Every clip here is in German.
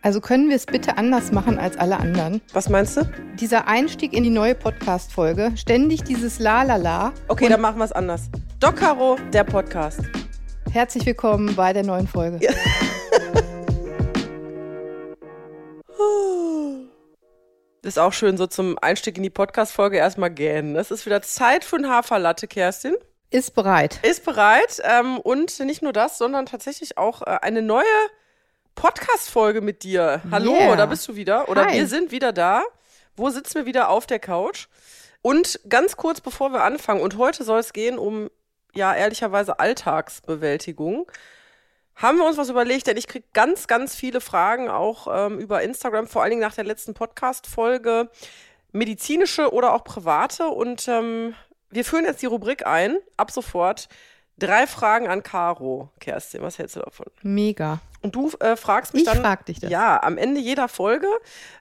Also können wir es bitte anders machen als alle anderen? Was meinst du? Dieser Einstieg in die neue Podcast-Folge, ständig dieses La La La. Okay, dann machen wir es anders. Doc Caro, der Podcast. Herzlich willkommen bei der neuen Folge. Ja. Das ist auch schön, so zum Einstieg in die Podcast-Folge erstmal gähnen. Es ist wieder Zeit für ein Haferlatte, Kerstin. Ist bereit. Ist bereit. Ähm, und nicht nur das, sondern tatsächlich auch äh, eine neue Podcast-Folge mit dir. Hallo, Yeah. da bist du wieder. Oder Hi. wir sind wieder da. Wo sitzen wir wieder auf der Couch? Und ganz kurz bevor wir anfangen, und heute soll es gehen um, ja, ehrlicherweise Alltagsbewältigung, haben wir uns was überlegt, denn ich kriege ganz, ganz viele Fragen auch ähm, über Instagram, vor allen Dingen nach der letzten Podcast-Folge, medizinische oder auch private. Und ähm, wir führen jetzt die Rubrik ein, ab sofort. Drei Fragen an Caro. Kerstin, was hältst du davon? Mega. Und du äh, fragst mich Ich dann. frag dich das. Ja, am Ende jeder Folge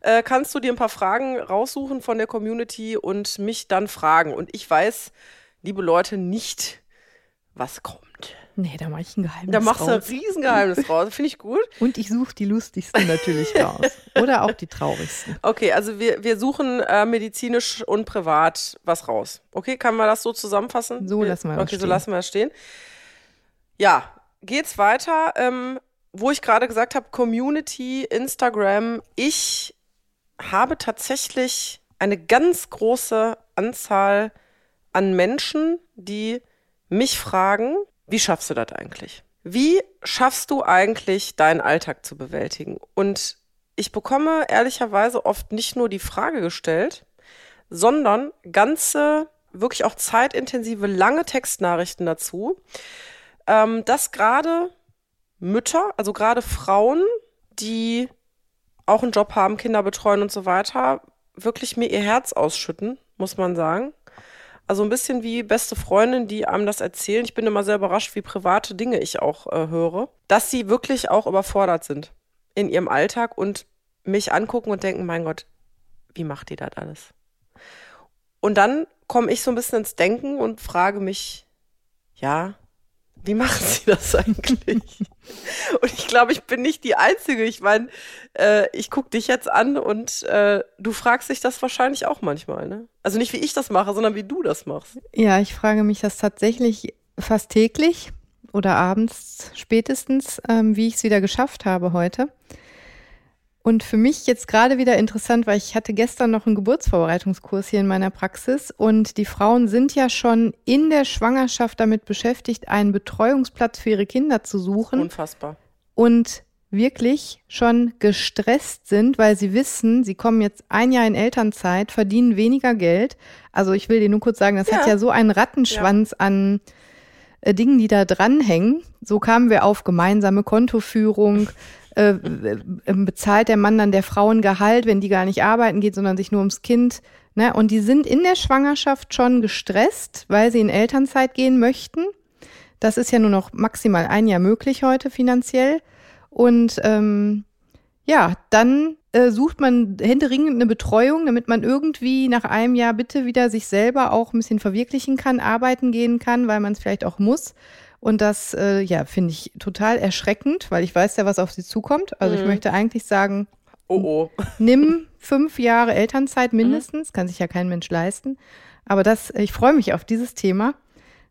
äh, kannst du dir ein paar Fragen raussuchen von der Community und mich dann fragen. Und ich weiß, liebe Leute, nicht, was kommt. Nee, da mache ich ein Geheimnis Da machst du ein. Riesengeheimnis raus. Finde ich gut. Und ich suche die lustigsten natürlich raus. Oder auch die traurigsten. Okay, also wir, wir suchen äh, medizinisch und privat was raus. Okay, kann man das so zusammenfassen? So lassen wir das Okay, so stehen. lassen wir das stehen. Ja, geht's weiter. Ähm, wo ich gerade gesagt habe, Community, Instagram. Ich habe tatsächlich eine ganz große Anzahl an Menschen, die mich fragen, wie schaffst du das eigentlich? Wie schaffst du eigentlich, deinen Alltag zu bewältigen? Und ich bekomme ehrlicherweise oft nicht nur die Frage gestellt, sondern ganze, wirklich auch zeitintensive, lange Textnachrichten dazu, ähm, dass gerade Mütter, also gerade Frauen, die auch einen Job haben, Kinder betreuen und so weiter, wirklich mir ihr Herz ausschütten, muss man sagen. Also ein bisschen wie beste Freundin, die einem das erzählen. Ich bin immer sehr überrascht, wie private Dinge ich auch äh, höre, dass sie wirklich auch überfordert sind in ihrem Alltag und mich angucken und denken, mein Gott, wie macht ihr das alles? Und dann komme ich so ein bisschen ins Denken und frage mich, ja, wie machen sie das eigentlich? und ich glaube, ich bin nicht die Einzige. Ich meine, äh, ich gucke dich jetzt an und äh, du fragst dich das wahrscheinlich auch manchmal, ne? Also nicht wie ich das mache, sondern wie du das machst. Ja, ich frage mich das tatsächlich fast täglich oder abends spätestens, ähm, wie ich es wieder geschafft habe heute. Und für mich jetzt gerade wieder interessant, weil ich hatte gestern noch einen Geburtsvorbereitungskurs hier in meiner Praxis und die Frauen sind ja schon in der Schwangerschaft damit beschäftigt, einen Betreuungsplatz für ihre Kinder zu suchen Unfassbar. und wirklich schon gestresst sind, weil sie wissen, sie kommen jetzt ein Jahr in Elternzeit, verdienen weniger Geld. Also ich will dir nur kurz sagen, das hat Ja. ja so einen Rattenschwanz an äh, Dingen, die da dranhängen. So kamen wir auf gemeinsame Kontoführung. Äh, bezahlt der Mann dann der Frauengehalt, wenn die gar nicht arbeiten geht, sondern sich nur ums Kind. Ne? Und die sind in der Schwangerschaft schon gestresst, weil sie in Elternzeit gehen möchten. Das ist ja nur noch maximal ein Jahr möglich heute finanziell. Und ähm, ja, dann äh, sucht man händeringend eine Betreuung, damit man irgendwie nach einem Jahr bitte wieder sich selber auch ein bisschen verwirklichen kann, arbeiten gehen kann, weil man es vielleicht auch muss. Und das, äh, ja, finde ich total erschreckend, weil ich weiß ja, was auf sie zukommt. Also ich Mhm. möchte eigentlich sagen, Oh oh. nimm fünf Jahre Elternzeit mindestens, kann sich ja kein Mensch leisten. Aber das, ich freue mich auf dieses Thema,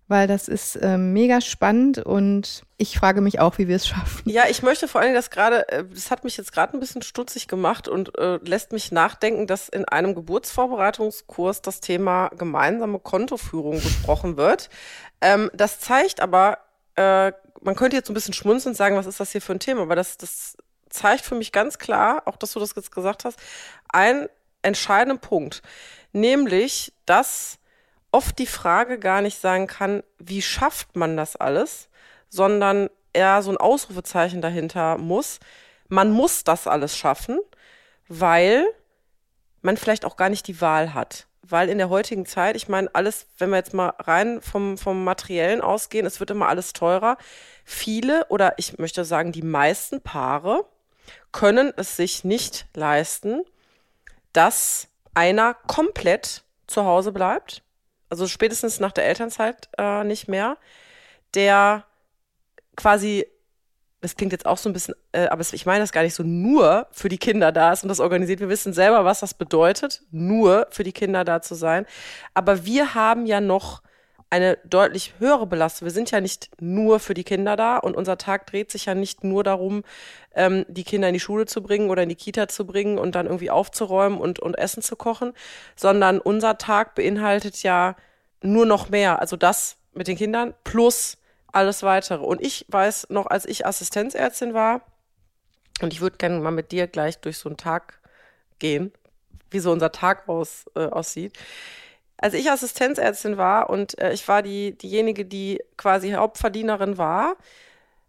weil das ist ähm, mega spannend und ich frage mich auch, wie wir es schaffen. Ja, ich möchte vor allen Dingen das gerade, äh, das hat mich jetzt gerade ein bisschen stutzig gemacht und äh, lässt mich nachdenken, dass in einem Geburtsvorbereitungskurs das Thema gemeinsame Kontoführung besprochen wird. Ähm, das zeigt aber, äh, man könnte jetzt so ein bisschen schmunzeln und sagen, was ist das hier für ein Thema, aber das, das zeigt für mich ganz klar, auch dass du das jetzt gesagt hast, einen entscheidenden Punkt, nämlich, dass oft die Frage gar nicht sein kann, wie schafft man das alles, sondern eher so ein Ausrufezeichen dahinter muss. Man muss das alles schaffen, weil man vielleicht auch gar nicht die Wahl hat. Weil in der heutigen Zeit, ich meine, alles, wenn wir jetzt mal rein vom, vom Materiellen ausgehen, es wird immer alles teurer. Viele oder ich möchte sagen, die meisten Paare können es sich nicht leisten, dass einer komplett zu Hause bleibt, also spätestens nach der Elternzeit äh, nicht mehr, der quasi das klingt jetzt auch so ein bisschen, äh, aber ich meine das gar nicht so nur für die Kinder da ist und das organisiert. Wir wissen selber, was das bedeutet, nur für die Kinder da zu sein. Aber wir haben ja noch eine deutlich höhere Belastung. Wir sind ja nicht nur für die Kinder da und unser Tag dreht sich ja nicht nur darum, ähm, die Kinder in die Schule zu bringen oder in die Kita zu bringen und dann irgendwie aufzuräumen und, und Essen zu kochen, sondern unser Tag beinhaltet ja nur noch mehr. Also das mit den Kindern plus alles weitere. Und ich weiß noch, als ich Assistenzärztin war, und ich würde gerne mal mit dir gleich durch so einen Tag gehen, wie so unser Tag aus, äh, aussieht. Als ich Assistenzärztin war und äh, ich war die, diejenige, die quasi Hauptverdienerin war,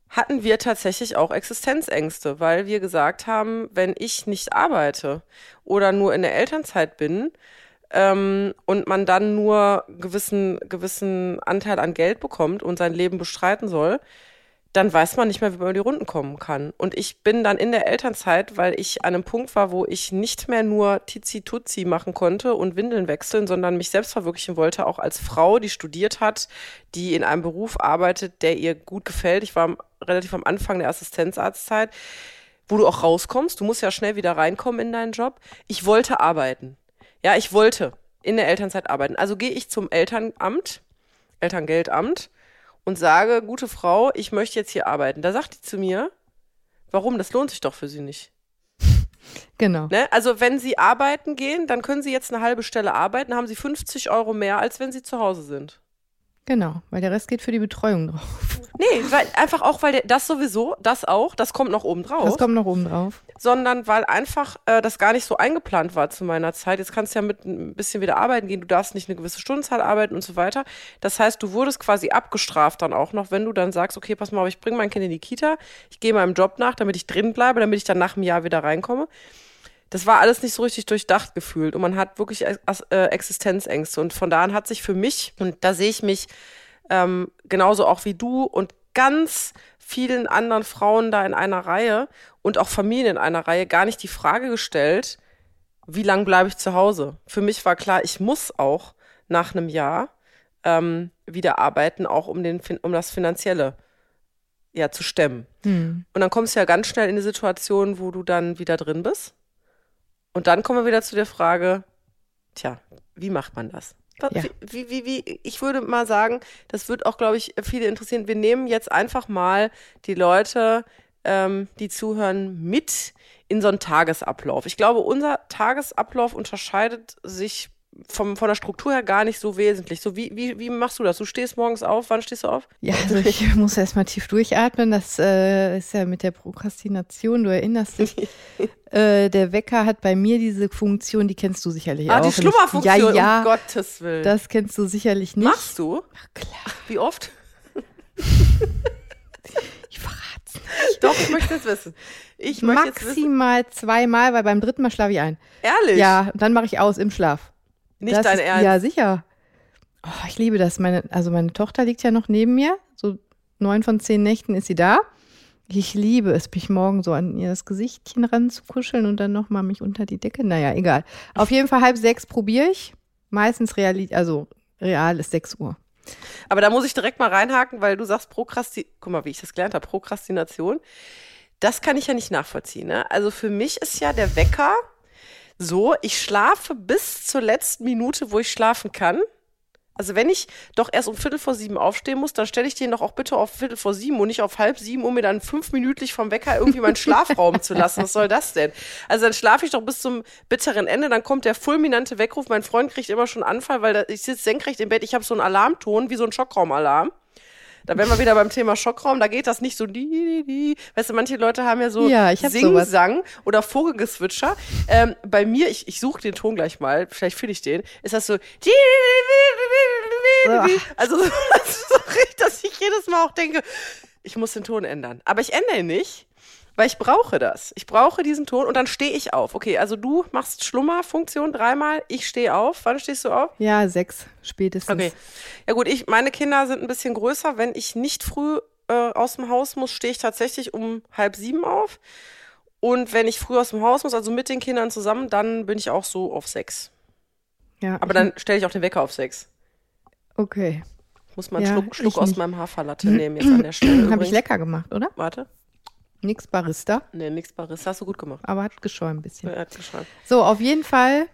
hatten wir tatsächlich auch Existenzängste, weil wir gesagt haben, wenn ich nicht arbeite oder nur in der Elternzeit bin, ähm, und man dann nur gewissen gewissen Anteil an Geld bekommt und sein Leben bestreiten soll, dann weiß man nicht mehr, wie man über die Runden kommen kann. Und ich bin dann in der Elternzeit, weil ich an einem Punkt war, wo ich nicht mehr nur Tizi-Tutzi machen konnte und Windeln wechseln, sondern mich selbst verwirklichen wollte, auch als Frau, die studiert hat, die in einem Beruf arbeitet, der ihr gut gefällt. Ich war relativ am Anfang der Assistenzarztzeit, wo du auch rauskommst. Du musst ja schnell wieder reinkommen in deinen Job. Ich wollte arbeiten. Ja, ich wollte in der Elternzeit arbeiten. Also gehe ich zum Elternamt, Elterngeldamt und sage, gute Frau, ich möchte jetzt hier arbeiten. Da sagt die zu mir, warum? Das lohnt sich doch für Sie nicht. Genau. Ne? Also wenn Sie arbeiten gehen, dann können Sie jetzt eine halbe Stelle arbeiten, haben Sie 50 Euro mehr, als wenn Sie zu Hause sind. Genau, weil der Rest geht für die Betreuung drauf. Nee, weil, einfach auch, weil der, das sowieso, das auch, das kommt noch oben drauf. Das kommt noch oben drauf. Sondern weil einfach äh, das gar nicht so eingeplant war zu meiner Zeit. Jetzt kannst du ja mit ein bisschen wieder arbeiten gehen, du darfst nicht eine gewisse Stundenzahl arbeiten und so weiter. Das heißt, du wurdest quasi abgestraft dann auch noch, wenn du dann sagst, okay, pass mal auf, ich bringe mein Kind in die Kita, ich gehe meinem Job nach, damit ich drin bleibe, damit ich dann nach einem Jahr wieder reinkomme das war alles nicht so richtig durchdacht gefühlt und man hat wirklich äh, Existenzängste und von da an hat sich für mich, und da sehe ich mich ähm, genauso auch wie du und ganz vielen anderen Frauen da in einer Reihe und auch Familien in einer Reihe gar nicht die Frage gestellt, wie lange bleibe ich zu Hause? Für mich war klar, ich muss auch nach einem Jahr ähm, wieder arbeiten, auch um, den, um das Finanzielle ja, zu stemmen. Hm. Und dann kommst du ja ganz schnell in die Situation, wo du dann wieder drin bist und dann kommen wir wieder zu der Frage, tja, wie macht man das? Ja. Wie, wie, wie, ich würde mal sagen, das wird auch, glaube ich, viele interessieren. Wir nehmen jetzt einfach mal die Leute, ähm, die zuhören, mit in so einen Tagesablauf. Ich glaube, unser Tagesablauf unterscheidet sich vom, von der Struktur her gar nicht so wesentlich. So, wie, wie, wie machst du das? Du stehst morgens auf, wann stehst du auf? Ja, also ich muss erstmal tief durchatmen. Das äh, ist ja mit der Prokrastination, du erinnerst dich. äh, der Wecker hat bei mir diese Funktion, die kennst du sicherlich ah, auch. Ah, die Schlummerfunktion, ja, ja, um Gottes Willen. Das kennst du sicherlich nicht. Machst du? Ach, klar. Wie oft? ich verrat's nicht. Doch, ich möchte es wissen. Ich möchte Maximal zweimal, weil beim dritten Mal schlafe ich ein. Ehrlich? Ja, dann mache ich aus im Schlaf. Nicht das dein ist, Ernst? Ja, sicher. Oh, ich liebe das. Meine, also meine Tochter liegt ja noch neben mir. So neun von zehn Nächten ist sie da. Ich liebe es, mich morgen so an ihr das Gesichtchen ranzukuscheln und dann nochmal mich unter die Decke. Naja, egal. Auf jeden Fall halb sechs probiere ich. Meistens real, also real ist sechs Uhr. Aber da muss ich direkt mal reinhaken, weil du sagst Prokrastination. Guck mal, wie ich das gelernt habe, Prokrastination. Das kann ich ja nicht nachvollziehen. Ne? Also für mich ist ja der Wecker so, ich schlafe bis zur letzten Minute, wo ich schlafen kann. Also wenn ich doch erst um Viertel vor sieben aufstehen muss, dann stelle ich den doch auch bitte auf Viertel vor sieben und nicht auf halb sieben, um mir dann fünfminütlich vom Wecker irgendwie meinen Schlafraum zu lassen. Was soll das denn? Also dann schlafe ich doch bis zum bitteren Ende, dann kommt der fulminante Weckruf. Mein Freund kriegt immer schon Anfall, weil ich sitze senkrecht im Bett, ich habe so einen Alarmton, wie so ein Schockraumalarm. Da wären wir wieder beim Thema Schockraum. Da geht das nicht so die, die, die. Weißt du, manche Leute haben ja so ja, Sing-Sang oder Vogelgezwitscher. Ähm, bei mir, ich, ich suche den Ton gleich mal, vielleicht finde ich den, ist das so also so, dass ich jedes Mal auch denke, ich muss den Ton ändern. Aber ich ändere ihn nicht weil ich brauche das. Ich brauche diesen Ton und dann stehe ich auf. Okay, also du machst Schlummerfunktion dreimal, ich stehe auf. Wann stehst du auf? Ja, sechs spätestens. Okay. Ja gut, ich, meine Kinder sind ein bisschen größer. Wenn ich nicht früh äh, aus dem Haus muss, stehe ich tatsächlich um halb sieben auf. Und wenn ich früh aus dem Haus muss, also mit den Kindern zusammen, dann bin ich auch so auf sechs. Ja. Aber dann stelle ich auch den Wecker auf sechs. Okay. Muss mal einen ja, Schluck, Schluck aus meinem Haferlatte nehmen jetzt an der Stelle. Habe ich lecker gemacht, oder? Warte. Nix Barista, Nee, nix Barista, hast du gut gemacht. aber hat geschäumt ein bisschen. Er hat geschrieben. So, auf jeden Fall.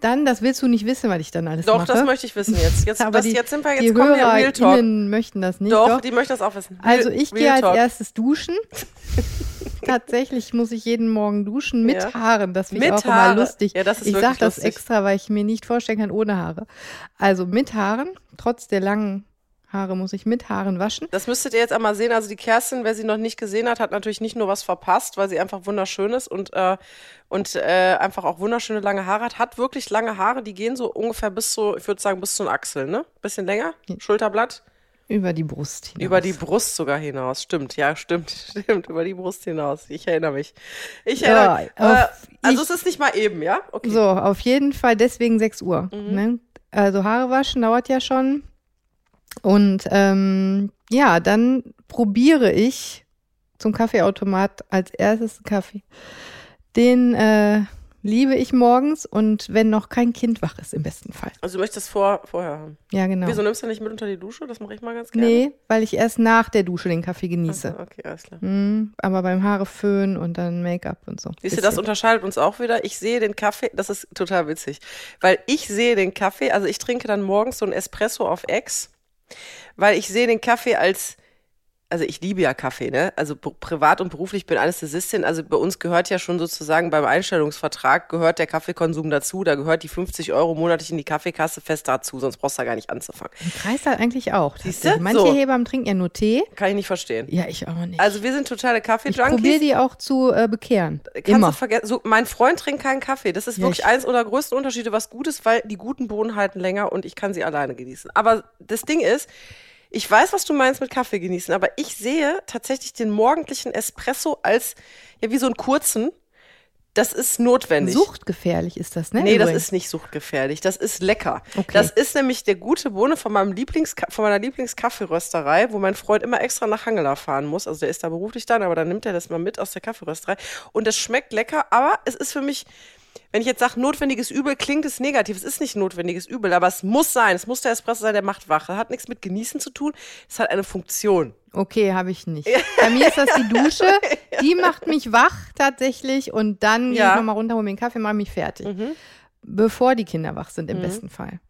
Dann, das willst du nicht wissen, was ich dann alles Doch, mache. das möchte ich wissen jetzt. Jetzt, aber das, die, jetzt sind wir, die jetzt kommen wir Real Talk. Möchten das nicht. Doch, Doch, die möchten das auch wissen. Also Real- ich Real gehe als erstes duschen. Tatsächlich muss ich jeden Morgen duschen mit Ja. Haaren. Das finde ich Mit auch immer Haare. lustig. Ja, das ist ich sage das lustig. extra, weil ich mir nicht vorstellen kann ohne Haare. Also mit Haaren, trotz der langen Haare muss ich mit Haaren waschen. Das müsstet ihr jetzt einmal sehen. Also die Kerstin, wer sie noch nicht gesehen hat, hat natürlich nicht nur was verpasst, weil sie einfach wunderschön ist und, äh, und äh, einfach auch wunderschöne lange Haare hat. Hat wirklich lange Haare, die gehen so ungefähr bis so, ich würde sagen, bis zu den Achseln, ne? Bisschen länger, Schulterblatt. Über die Brust hinaus. Über die Brust sogar hinaus. Stimmt, ja, stimmt, stimmt, über die Brust hinaus. Ich erinnere mich. Ich erinnere mich. Äh, also ich- es ist nicht mal eben, ja? Okay. So, auf jeden Fall deswegen 6 Uhr. Mhm. Ne? Also Haare waschen dauert ja schon. Und ähm, ja, dann probiere ich zum Kaffeeautomat als erstes Kaffee. Den äh, liebe ich morgens und wenn noch kein Kind wach ist, im besten Fall. Also du möchtest vor, vorher haben. Ja, genau. Wieso nimmst du nicht mit unter die Dusche? Das mache ich mal ganz gerne. Nee, weil ich erst nach der Dusche den Kaffee genieße. Ach, okay, alles klar. Mhm, aber beim Haare föhnen und dann Make-up und so. Siehst du, das unterscheidet uns auch wieder. Ich sehe den Kaffee, das ist total witzig, weil ich sehe den Kaffee, also ich trinke dann morgens so ein Espresso auf Ex, weil ich sehe den Kaffee als, also ich liebe ja Kaffee, ne? Also pri- privat und beruflich bin Anästhesistin, also bei uns gehört ja schon sozusagen beim Einstellungsvertrag gehört der Kaffeekonsum dazu, da gehört die 50 Euro monatlich in die Kaffeekasse fest dazu, sonst brauchst du da gar nicht anzufangen. Im halt eigentlich auch. Siehste? tatsächlich. Manche So. Hebammen trinken ja nur Tee. Kann ich nicht verstehen. Ja, ich auch nicht. Also wir sind totale ich probiere Kaffee-Junkies. die auch zu äh, bekehren. Kannst Immer. du vergessen, so, mein Freund trinkt keinen Kaffee. Das ist Ja, wirklich ich- eins oder größten Unterschiede, was gut ist, weil die guten Bohnen halten länger und ich kann sie alleine genießen. Aber das Ding ist, ich weiß, was du meinst mit Kaffee genießen, aber ich sehe tatsächlich den morgendlichen Espresso als, ja, wie so einen kurzen. Das ist notwendig. Suchtgefährlich ist das, ne? Nee, das übrigens? ist nicht suchtgefährlich. Das ist lecker. Okay. Das ist nämlich der gute Bohne von meinem Lieblings von meiner Lieblingskaffeerösterei, wo mein Freund immer extra nach Hangela fahren muss. Also der ist da beruflich dann, aber dann nimmt er das mal mit aus der Kaffeerösterei. Und das schmeckt lecker, aber es ist für mich, wenn ich jetzt sage, notwendiges Übel, klingt es negativ. Es ist nicht notwendiges Übel, aber es muss sein. Es muss der Espresso sein, der macht wach. Das hat nichts mit Genießen zu tun. Es hat eine Funktion. Okay, habe ich nicht. Bei mir ist das die Dusche. Die macht mich wach tatsächlich und dann gehe Ja. ich nochmal runter, hole mir einen Kaffee, mache mich fertig. Mhm. Bevor die Kinder wach sind, im Mhm. besten Fall.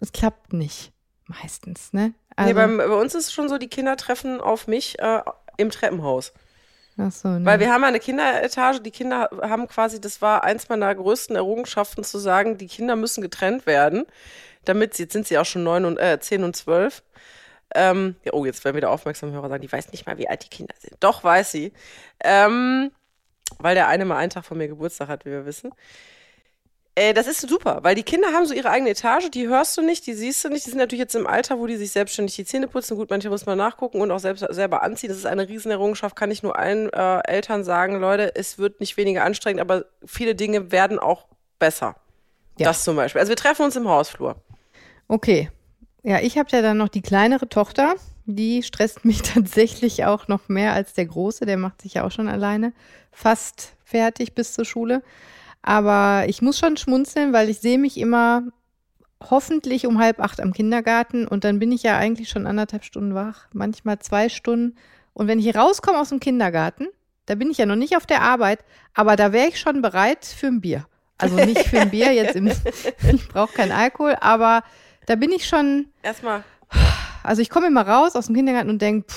Das klappt nicht. Meistens, ne? nee, Also, beim, bei uns ist es schon so, die Kinder treffen auf mich äh, im Treppenhaus. Ach so, ne. Weil wir haben eine Kinderetage, die Kinder haben quasi, das war eins meiner größten Errungenschaften zu sagen, die Kinder müssen getrennt werden, damit sie, jetzt sind sie auch schon neun und äh, zehn und zwölf. Ähm, ja, oh, jetzt werden wieder aufmerksame Hörer sagen, die weiß nicht mal, wie alt die Kinder sind. Doch, weiß sie. Ähm, weil der eine mal einen Tag von mir Geburtstag hat, wie wir wissen. Äh, das ist super, weil die Kinder haben so ihre eigene Etage, die hörst du nicht, die siehst du nicht. Die sind natürlich jetzt im Alter, wo die sich selbstständig die Zähne putzen. Gut, manche muss man nachgucken und auch selbst, selber anziehen. Das ist eine Riesenerrungenschaft, kann ich nur allen äh, Eltern sagen, Leute, es wird nicht weniger anstrengend, aber viele Dinge werden auch besser. Ja. Das zum Beispiel. Also wir treffen uns im Hausflur. Okay. Ja, ich habe ja dann noch die kleinere Tochter. Die stresst mich tatsächlich auch noch mehr als der Große. Der macht sich ja auch schon alleine fast fertig bis zur Schule. Aber ich muss schon schmunzeln, weil ich sehe mich immer hoffentlich um halb acht am Kindergarten und dann bin ich ja eigentlich schon anderthalb Stunden wach, manchmal zwei Stunden. Und wenn ich rauskomme aus dem Kindergarten, da bin ich ja noch nicht auf der Arbeit, aber da wäre ich schon bereit für ein Bier. Also nicht für ein Bier jetzt im, ich brauche keinen Alkohol, aber da bin ich schon, Erstmal, also ich komme immer raus aus dem Kindergarten und denke,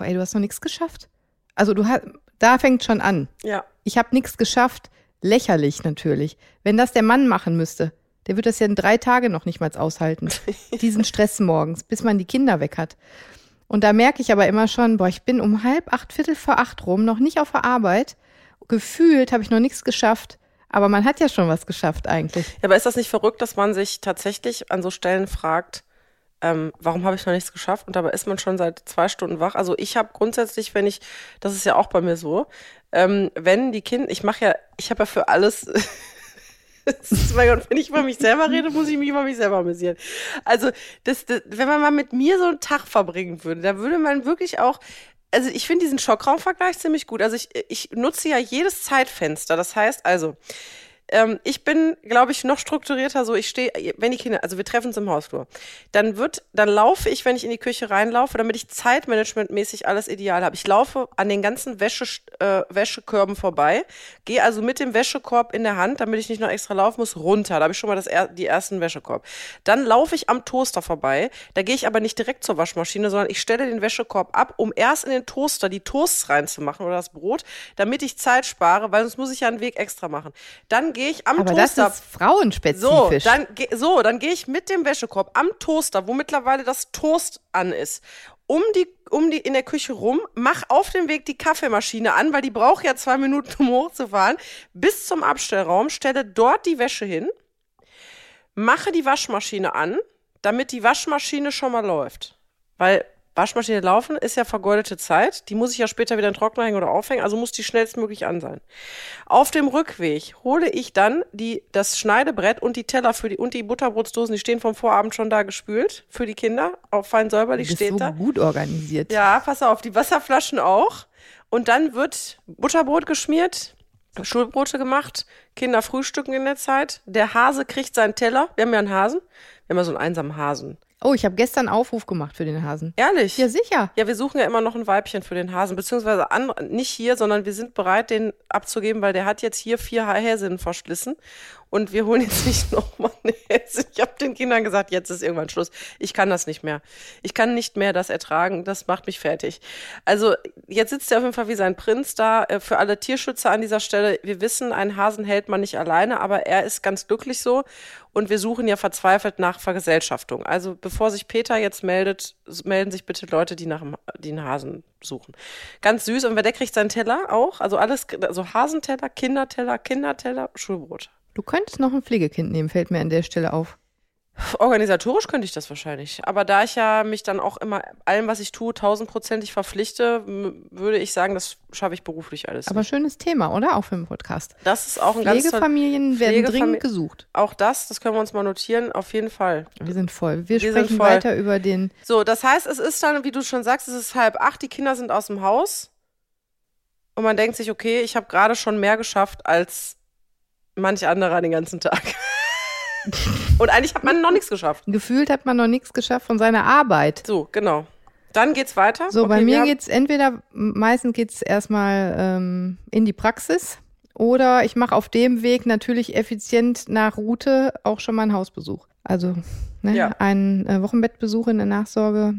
ey, du hast noch nichts geschafft. Also du hast, da fängt schon an. ja. Ich habe nichts geschafft. Lächerlich natürlich. Wenn das der Mann machen müsste, der wird das ja in drei Tage noch nicht mal aushalten. Diesen Stress morgens, bis man die Kinder weg hat. Und da merke ich aber immer schon, boah, ich bin um halb acht, Viertel vor acht rum, noch nicht auf der Arbeit. Gefühlt habe ich noch nichts geschafft. Aber man hat ja schon was geschafft eigentlich. Ja, aber ist das nicht verrückt, dass man sich tatsächlich an so Stellen fragt, ähm, warum habe ich noch nichts geschafft? Und dabei ist man schon seit zwei Stunden wach. Also ich habe grundsätzlich, wenn ich, das ist ja auch bei mir so, ähm, wenn die Kinder, ich mache ja, ich habe ja für alles, mein Gott, wenn ich über mich selber rede, muss ich mich über mich selber amüsieren. Also das, das, wenn man mal mit mir so einen Tag verbringen würde, da würde man wirklich auch, also ich finde diesen Schockraumvergleich ziemlich gut. Also ich, ich nutze ja jedes Zeitfenster. Das heißt also, ähm, ich bin, glaube ich, noch strukturierter so. Ich stehe, wenn die Kinder, also wir treffen uns im Hausflur, dann wird, dann laufe ich, wenn ich in die Küche reinlaufe, damit ich zeitmanagementmäßig alles ideal habe. Ich laufe an den ganzen Wäsche, äh, Wäschekörben vorbei, gehe also mit dem Wäschekorb in der Hand, damit ich nicht noch extra laufen muss, runter. Da habe ich schon mal das, die ersten Wäschekorb. Dann laufe ich am Toaster vorbei. Da gehe ich aber nicht direkt zur Waschmaschine, sondern ich stelle den Wäschekorb ab, um erst in den Toaster die Toasts reinzumachen oder das Brot, damit ich Zeit spare, weil sonst muss ich ja einen Weg extra machen. Dann gehe ich am Aber Toaster. das ist frauenspezifisch. So, dann, so, dann gehe ich mit dem Wäschekorb am Toaster, wo mittlerweile das Toast an ist, um die, um die in der Küche rum, mach auf dem Weg die Kaffeemaschine an, weil die braucht ja zwei Minuten, um hochzufahren, bis zum Abstellraum, stelle dort die Wäsche hin, mache die Waschmaschine an, damit die Waschmaschine schon mal läuft. Weil Waschmaschine laufen ist ja vergeudete Zeit. Die muss ich ja später wieder in Trockner hängen oder aufhängen, also muss die schnellstmöglich an sein. Auf dem Rückweg hole ich dann die, das Schneidebrett und die Teller für die, und die Butterbrotsdosen, die stehen vom Vorabend schon da gespült für die Kinder, auf fein säuberlich steht so da. gut organisiert. Ja, pass auf, die Wasserflaschen auch. Und dann wird Butterbrot geschmiert, Schulbrote gemacht, Kinder frühstücken in der Zeit. Der Hase kriegt seinen Teller. Wir haben ja einen Hasen. Wir haben ja so einen einsamen Hasen. Oh, ich habe gestern Aufruf gemacht für den Hasen. Ehrlich? Ja, sicher. Ja, wir suchen ja immer noch ein Weibchen für den Hasen, beziehungsweise an, nicht hier, sondern wir sind bereit, den abzugeben, weil der hat jetzt hier vier Häsinnen verschlissen und wir holen jetzt nicht nochmal eine Häsin. Ich habe den Kindern gesagt, jetzt ist irgendwann Schluss. Ich kann das nicht mehr. Ich kann nicht mehr das ertragen. Das macht mich fertig. Also jetzt sitzt er auf jeden Fall wie sein Prinz da. Äh, Für alle Tierschützer an dieser Stelle, wir wissen, einen Hasen hält man nicht alleine, aber er ist ganz glücklich so. Und wir suchen ja verzweifelt nach Vergesellschaftung. Also bevor sich Peter jetzt meldet, melden sich bitte Leute, die nach einen Hasen suchen. Ganz süß. Und wer der kriegt seinen Teller auch. Also alles, also Hasenteller, Kinderteller, Kinderteller, Schulbrot. Du könntest noch ein Pflegekind nehmen, fällt mir an der Stelle auf. Organisatorisch könnte ich das wahrscheinlich. Aber da ich ja mich dann auch immer allem, was ich tue, tausendprozentig verpflichte, würde ich sagen, das schaffe ich beruflich alles. Aber nicht. schönes Thema, oder? Auch für den Podcast. das ist auch ein ganz Pflegefamilien werden Pflegefamili- dringend gesucht. Auch das, das können wir uns mal notieren, auf jeden Fall. Wir sind voll. Wir, Wir sind sprechen voll. weiter über den. So, das heißt, es ist dann, wie du schon sagst, es ist halb acht, die Kinder sind aus dem Haus und man denkt sich, okay, ich habe gerade schon mehr geschafft als manch anderer den ganzen Tag. und eigentlich hat man noch nichts geschafft. Gefühlt hat man noch nichts geschafft von seiner Arbeit. So, genau. Dann geht's weiter. So, bei Okay, wir mir geht's entweder, meistens geht's erstmal ähm, in die Praxis oder ich mache auf dem Weg natürlich effizient nach Route auch schon mal einen Hausbesuch. Also ne, Ja. einen äh, Wochenbettbesuch in der Nachsorge,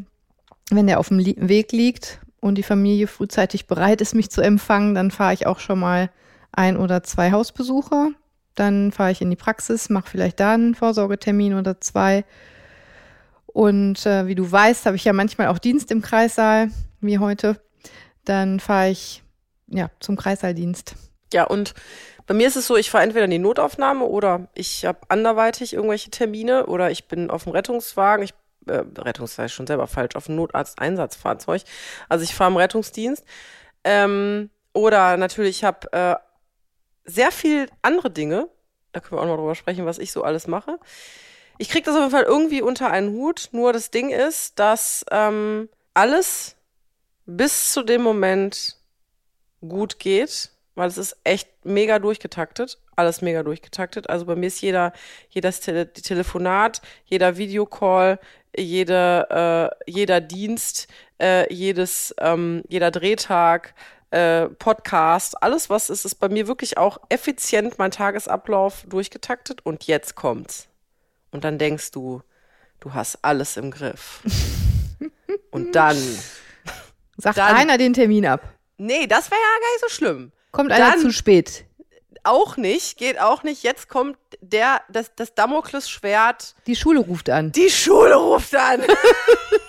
wenn der auf dem Li Weg liegt und die Familie frühzeitig bereit ist, mich zu empfangen, dann fahre ich auch schon mal ein oder zwei Hausbesuche. Dann fahre ich in die Praxis, mache vielleicht da einen Vorsorgetermin oder zwei. Und äh, wie du weißt, habe ich ja manchmal auch Dienst im Kreissaal, wie heute. Dann fahre ich ja zum Kreissaaldienst. Ja, und bei mir ist es so, ich fahre entweder in die Notaufnahme oder ich habe anderweitig irgendwelche Termine oder ich bin auf dem Rettungswagen. Ich äh, schon selber falsch, auf dem Notarzt-Einsatzfahrzeug. Also ich fahre im Rettungsdienst. Ähm, oder natürlich, ich habe äh, sehr viel andere Dinge. Da können wir auch noch drüber sprechen, was ich so alles mache. Ich kriege das auf jeden Fall irgendwie unter einen Hut. Nur das Ding ist, dass ähm, alles bis zu dem Moment gut geht, weil es ist echt mega durchgetaktet, alles mega durchgetaktet. Also bei mir ist jeder, jedes Tele Telefonat, jeder Videocall, jede, äh, jeder Dienst, äh, jedes, ähm, jeder Drehtag, äh, Podcast, alles was ist, ist bei mir wirklich auch effizient mein Tagesablauf durchgetaktet und jetzt kommt's. Und dann denkst du, du hast alles im Griff. und dann, Sagt Dann- einer den Termin ab. nee, das wäre ja gar nicht so schlimm. Kommt einer Dann- zu spät. auch nicht, geht auch nicht. Jetzt kommt der, das, das Damoklesschwert. Die Schule ruft an. Die Schule ruft an.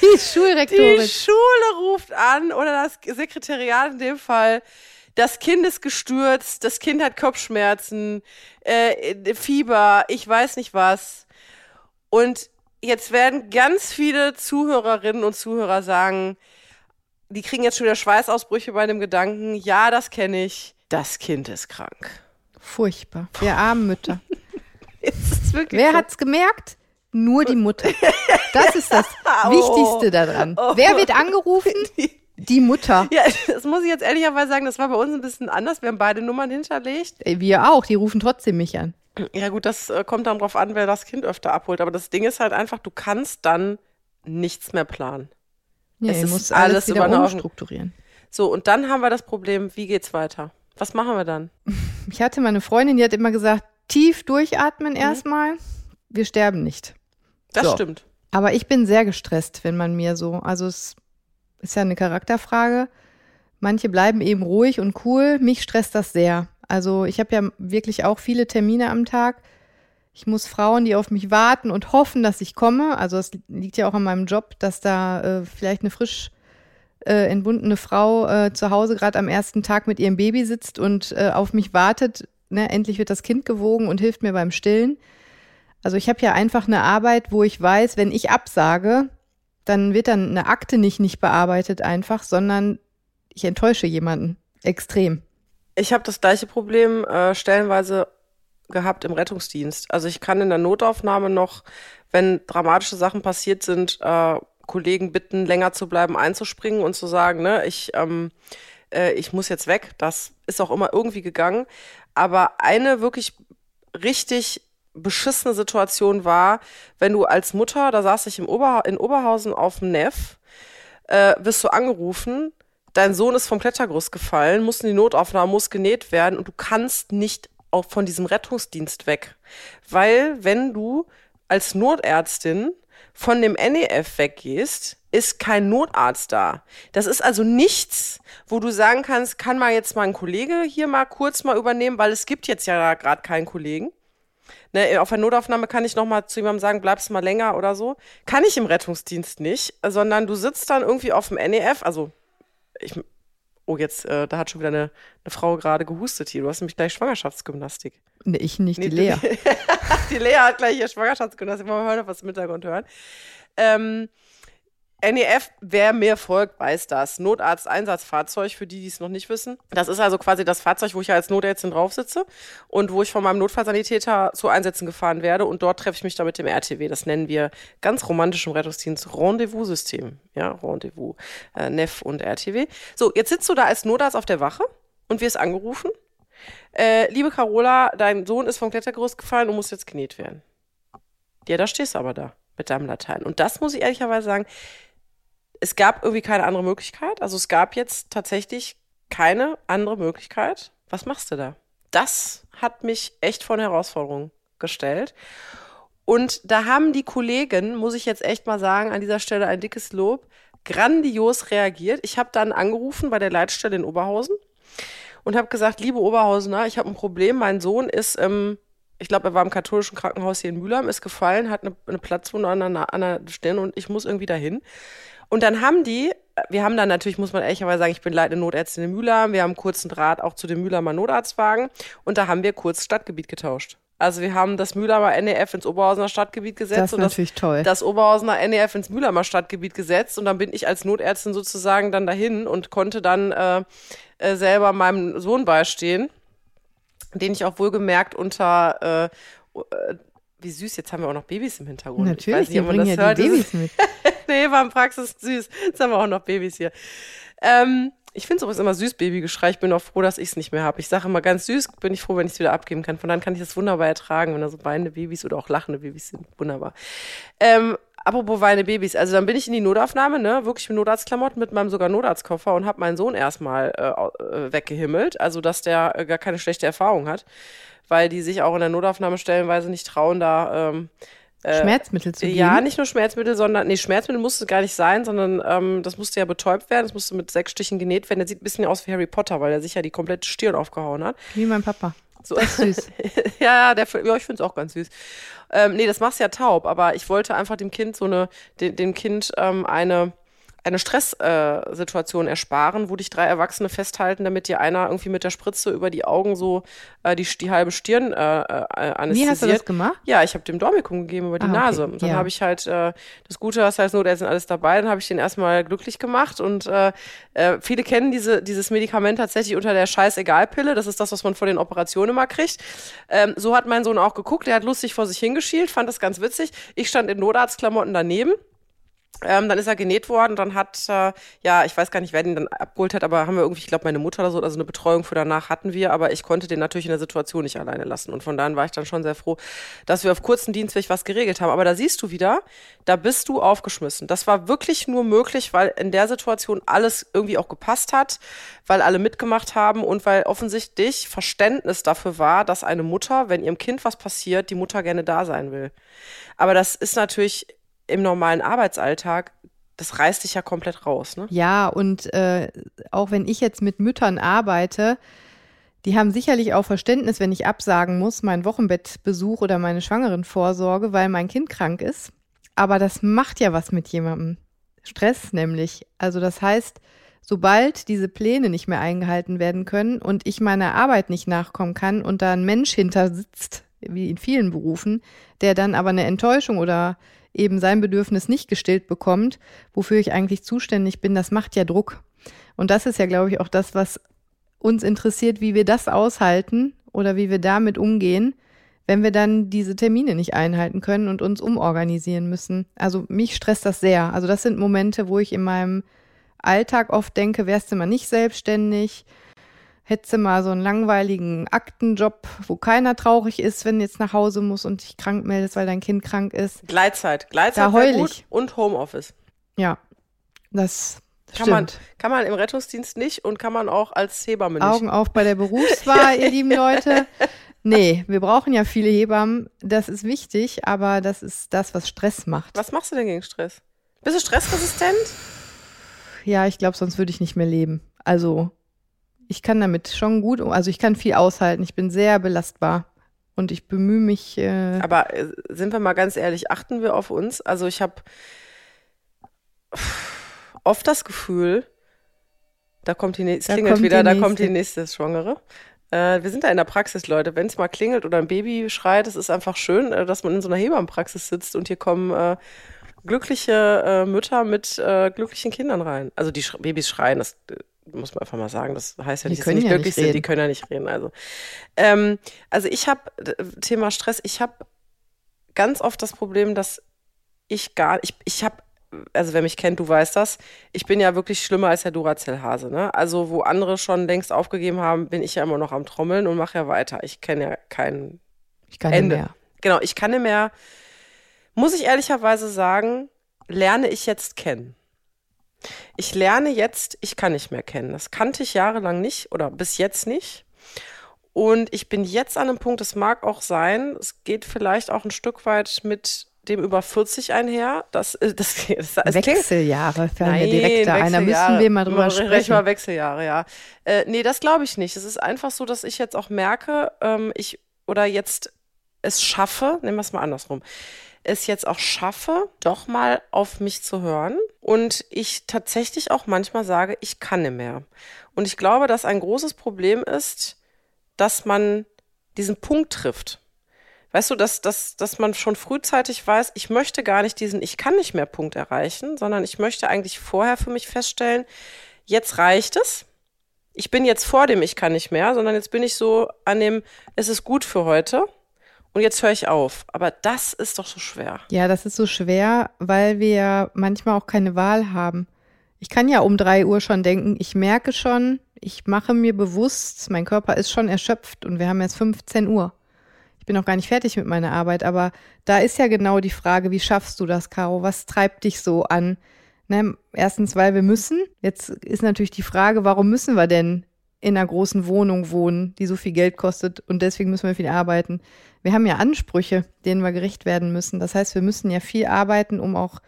Die Die Schulrektorin. Schule ruft an oder das Sekretariat in dem Fall. Das Kind ist gestürzt, das Kind hat Kopfschmerzen, äh, Fieber, ich weiß nicht was. Und jetzt werden ganz viele Zuhörerinnen und Zuhörer sagen, die kriegen jetzt schon wieder Schweißausbrüche bei dem Gedanken, ja, das kenne ich, das Kind ist krank. Furchtbar. Wir armen Mütter. Es Wer so. hat's gemerkt? Nur die Mutter. Das ist das Oh. Wichtigste daran. Oh. Wer wird angerufen? Die Mutter. Ja, das muss ich jetzt ehrlicherweise sagen, das war bei uns ein bisschen anders. Wir haben beide Nummern hinterlegt. Ey, Wir auch, die rufen trotzdem mich an. Ja gut, das äh, kommt dann drauf an, wer das Kind öfter abholt. Aber das Ding ist halt einfach, du kannst dann nichts mehr planen. Nee, Es du ist musst alles alles wieder umstrukturieren. So, und dann haben wir das Problem, wie geht's weiter? Was machen wir dann? Ich hatte meine Freundin, die hat immer gesagt, tief Mhm. durchatmen erstmal. Wir sterben nicht. Das So. stimmt. Aber ich bin sehr gestresst, wenn man mir so, also es ist ja eine Charakterfrage. Manche bleiben eben ruhig und cool. Mich stresst das sehr. Also ich habe ja wirklich auch viele Termine am Tag. Ich muss Frauen, die auf mich warten und hoffen, dass ich komme. Also es liegt ja auch an meinem Job, dass da äh, vielleicht eine frisch äh, entbundene Frau äh, zu Hause gerade am ersten Tag mit ihrem Baby sitzt und äh, auf mich wartet. Ne, endlich wird das Kind gewogen und hilft mir beim Stillen. Also ich habe ja einfach eine Arbeit, wo ich weiß, wenn ich absage, dann wird dann eine Akte nicht nicht bearbeitet einfach, sondern ich enttäusche jemanden extrem. Ich habe das gleiche Problem äh, stellenweise gehabt im Rettungsdienst. Also ich kann in der Notaufnahme noch, wenn dramatische Sachen passiert sind, äh, Kollegen bitten, länger zu bleiben, einzuspringen und zu sagen, ne, ich, ähm, äh, ich muss jetzt weg. Das ist auch immer irgendwie gegangen. Aber eine wirklich richtig beschissene Situation war, wenn du als Mutter, da saß ich im Oberha in Oberhausen auf dem Neff, äh, wirst du angerufen, dein Sohn ist vom Klettergerüst gefallen, muss in die Notaufnahme, muss genäht werden und du kannst nicht auch von diesem Rettungsdienst weg. Weil wenn du als Notärztin von dem NEF weggehst, ist kein Notarzt da. Das ist also nichts, wo du sagen kannst, kann mal jetzt mal ein Kollege hier mal kurz mal übernehmen, weil es gibt jetzt ja gerade keinen Kollegen. Ne, auf der Notaufnahme kann ich noch mal zu jemandem sagen, bleibst mal länger oder so. Kann ich im Rettungsdienst nicht, sondern du sitzt dann irgendwie auf dem NEF, also ich, oh jetzt, äh, da hat schon wieder eine, eine Frau gerade gehustet hier. Du hast nämlich gleich Schwangerschaftsgymnastik. Nee, ich nicht, die Nee, Lea. Die Lea hat gleich ihr Schwangerschaftsgymnastik. Wollen wir hören, was im Hintergrund hören. Ähm, NEF, wer mir folgt, weiß das. Notarzt-Einsatzfahrzeug, für die, die es noch nicht wissen. Das ist also quasi das Fahrzeug, wo ich ja als Notärztin drauf sitze und wo ich von meinem Notfallsanitäter zu Einsätzen gefahren werde und dort treffe ich mich dann mit dem RTW. Das nennen wir ganz romantisch im Rettungsdienst Rendezvous-System. Ja, Rendezvous, äh, NEF und RTW. So, jetzt sitzt du da als Notarzt auf der Wache und wirst angerufen. Äh, liebe Carola, dein Sohn ist vom Klettergerüst gefallen und muss jetzt genäht werden. Ja, da stehst du aber da mit deinem Latein. Und das muss ich ehrlicherweise sagen, es gab irgendwie keine andere Möglichkeit. Also es gab jetzt tatsächlich keine andere Möglichkeit. Was machst du da? Das hat mich echt vor eine Herausforderung gestellt. Und da haben die Kollegen, muss ich jetzt echt mal sagen, an dieser Stelle ein dickes Lob, grandios reagiert. Ich habe dann angerufen bei der Leitstelle in Oberhausen und habe gesagt, liebe Oberhausener, ich habe ein Problem. Mein Sohn ist, ähm, ich glaube, er war im katholischen Krankenhaus hier in Mülheim, ist gefallen, hat eine, eine Platzwunde an der, an der Stirn und ich muss irgendwie dahin. Und dann haben die, wir haben dann natürlich, muss man ehrlicherweise sagen, ich bin leitende Notärztin in Mülheim, wir haben kurzen Draht auch zu dem Mülheimer Notarztwagen und da haben wir kurz Stadtgebiet getauscht. Also wir haben das Mülheimer NEF ins Oberhausener Stadtgebiet gesetzt Das ist und das natürlich toll. das Oberhausener NEF ins Mülheimer Stadtgebiet gesetzt und dann bin ich als Notärztin sozusagen dann dahin und konnte dann äh, äh, selber meinem Sohn beistehen, den ich auch wohlgemerkt unter äh, äh, wie süß, jetzt haben wir auch noch Babys im Hintergrund. Ich Natürlich, weiß nicht, die ob man bringen das ja die hört. Ist- Babys mit. nee, war in Praxis süß. Jetzt haben wir auch noch Babys hier. Ähm, ich finde es übrigens immer süß, Babygeschrei. Ich bin auch froh, dass ich es nicht mehr habe. Ich sage immer ganz süß, bin ich froh, wenn ich es wieder abgeben kann. Von dann kann ich das wunderbar ertragen, wenn da so weinende Babys oder auch lachende Babys sind. Wunderbar. Ähm, apropos weinende Babys. Also dann bin ich in die Notaufnahme, ne, wirklich mit Notarztklamotten, mit meinem sogar Notarztkoffer und habe meinen Sohn erstmal äh, äh, weggehimmelt. Also, dass der äh, gar keine schlechte Erfahrung hat. Weil die sich auch in der Notaufnahme stellenweise nicht trauen, da ähm, Schmerzmittel zu geben. ja, nicht nur Schmerzmittel, sondern, nee, Schmerzmittel musste gar nicht sein, sondern ähm, das musste ja betäubt werden, das musste mit sechs Stichen genäht werden. Der sieht ein bisschen aus wie Harry Potter, weil er sich ja die komplette Stirn aufgehauen hat. Wie mein Papa. So. Das ist süß. ja, ja, der, ja, ich finde es auch ganz süß. Ähm, nee, das machst ja taub, aber ich wollte einfach dem Kind so eine, dem, dem Kind ähm, eine, eine Stresssituation äh, ersparen, wo dich drei Erwachsene festhalten, damit dir einer irgendwie mit der Spritze über die Augen so äh, die, die halbe Stirn äh, äh, anästhesiert. Wie hast du das gemacht? Ja, ich habe dem Dormicum gegeben über die Ah, okay. Nase. Und dann Ja. habe ich halt, äh, das Gute, das heißt nur, der ist alles dabei, dann habe ich den erstmal glücklich gemacht. Und äh, äh, viele kennen diese, dieses Medikament tatsächlich unter der Scheiß-Egal-Pille. Das ist das, was man vor den Operationen immer kriegt. Ähm, so hat mein Sohn auch geguckt. Der hat lustig vor sich hingeschielt, fand das ganz witzig. Ich stand in Notarztklamotten daneben. Ähm, dann ist er genäht worden, dann hat, äh, ja, ich weiß gar nicht, wer den dann abgeholt hat, aber haben wir irgendwie, ich glaube, meine Mutter oder so, also eine Betreuung für danach hatten wir, aber ich konnte den natürlich in der Situation nicht alleine lassen. Und von daher war ich dann schon sehr froh, dass wir auf kurzen Dienstweg was geregelt haben. Aber da siehst du wieder, da bist du aufgeschmissen. Das war wirklich nur möglich, weil in der Situation alles irgendwie auch gepasst hat, weil alle mitgemacht haben und weil offensichtlich Verständnis dafür war, dass eine Mutter, wenn ihrem Kind was passiert, die Mutter gerne da sein will. Aber das ist natürlich im normalen Arbeitsalltag, das reißt dich ja komplett raus. Ne? Ja, und äh, auch wenn ich jetzt mit Müttern arbeite, die haben sicherlich auch Verständnis, wenn ich absagen muss, meinen Wochenbettbesuch oder meine Schwangerenvorsorge, weil mein Kind krank ist. Aber das macht ja was mit jemandem. Stress nämlich. Also das heißt, sobald diese Pläne nicht mehr eingehalten werden können und ich meiner Arbeit nicht nachkommen kann und da ein Mensch hinter sitzt, wie in vielen Berufen, der dann aber eine Enttäuschung oder eben sein Bedürfnis nicht gestillt bekommt, wofür ich eigentlich zuständig bin, das macht ja Druck. Und das ist ja, glaube ich, auch das, was uns interessiert, wie wir das aushalten oder wie wir damit umgehen, wenn wir dann diese Termine nicht einhalten können und uns umorganisieren müssen. Also mich stresst das sehr. Also das sind Momente, wo ich in meinem Alltag oft denke, wärst du mal nicht selbstständig, hättest du mal so einen langweiligen Aktenjob, wo keiner traurig ist, wenn du jetzt nach Hause muss und dich krank meldest, weil dein Kind krank ist. Gleitzeit. Gleitzeit da heul und Homeoffice. Ja, das kann man, kann man im Rettungsdienst nicht und kann man auch als Hebamme nicht. Augen auf bei der Berufswahl, ihr lieben Leute. Nee, wir brauchen ja viele Hebammen. Das ist wichtig, aber das ist das, was Stress macht. Was machst du denn gegen Stress? Bist du stressresistent? Ja, ich glaube, sonst würde ich nicht mehr leben. Also, ich kann damit schon gut, also ich kann viel aushalten. Ich bin sehr belastbar und ich bemühe mich. Äh Aber äh, sind wir mal ganz ehrlich, achten wir auf uns? Also ich habe oft das Gefühl, da kommt die nächste, klingelt wieder, da kommt die nächste Schwangere. Äh, wir sind da in der Praxis, Leute. Wenn es mal klingelt oder ein Baby schreit, es ist einfach schön, äh, dass man in so einer Hebammenpraxis sitzt und hier kommen äh, glückliche Mütter mit glücklichen Kindern rein. Also die Sch Babys schreien, das muss man einfach mal sagen. Das heißt ja die nicht, dass sie nicht ja glücklich nicht sind, die können ja nicht reden. Also, ähm, also ich habe, Thema Stress, ich habe ganz oft das Problem, dass ich gar, ich, ich habe also wer mich kennt, du weißt das, ich bin ja wirklich schlimmer als der Duracell-Hase. Ne? Also wo andere schon längst aufgegeben haben, bin ich ja immer noch am Trommeln und mache ja weiter. Ich kenne ja kein ich kann Ende. Mehr. Genau, ich kann nicht mehr, muss ich ehrlicherweise sagen, lerne ich jetzt kennen. Ich lerne jetzt, ich kann nicht mehr kennen. Das kannte ich jahrelang nicht oder bis jetzt nicht. Und ich bin jetzt an einem Punkt, es mag auch sein, es geht vielleicht auch ein Stück weit mit dem über 40 einher. Das, äh, das, das, das Wechseljahre fallen mir direkt da ein. Da müssen wir mal drüber sprechen. Mal Wechseljahre, ja. Äh, nee, das glaube ich nicht. Es ist einfach so, dass ich jetzt auch merke, ähm, ich oder jetzt es schaffe, nehmen wir es mal andersrum es jetzt auch schaffe, doch mal auf mich zu hören und ich tatsächlich auch manchmal sage, ich kann nicht mehr. Und ich glaube, dass ein großes Problem ist, dass man diesen Punkt trifft. Weißt du, dass, dass, dass man schon frühzeitig weiß, ich möchte gar nicht diesen Ich kann nicht mehr Punkt erreichen, sondern ich möchte eigentlich vorher für mich feststellen, jetzt reicht es. Ich bin jetzt vor dem Ich kann nicht mehr, sondern jetzt bin ich so an dem, es ist gut für heute und jetzt höre ich auf. Aber das ist doch so schwer. Ja, das ist so schwer, weil wir manchmal auch keine Wahl haben. Ich kann ja um drei Uhr schon denken, ich merke schon, ich mache mir bewusst, mein Körper ist schon erschöpft und wir haben jetzt 15 Uhr. Ich bin noch gar nicht fertig mit meiner Arbeit, aber da ist ja genau die Frage, wie schaffst du das, Caro? Was treibt dich so an? Ne, erstens, weil wir müssen. Jetzt ist natürlich die Frage, warum müssen wir denn in einer großen Wohnung wohnen, die so viel Geld kostet und deswegen müssen wir viel arbeiten. Wir haben ja Ansprüche, denen wir gerecht werden müssen. Das heißt, wir müssen ja viel arbeiten, um auch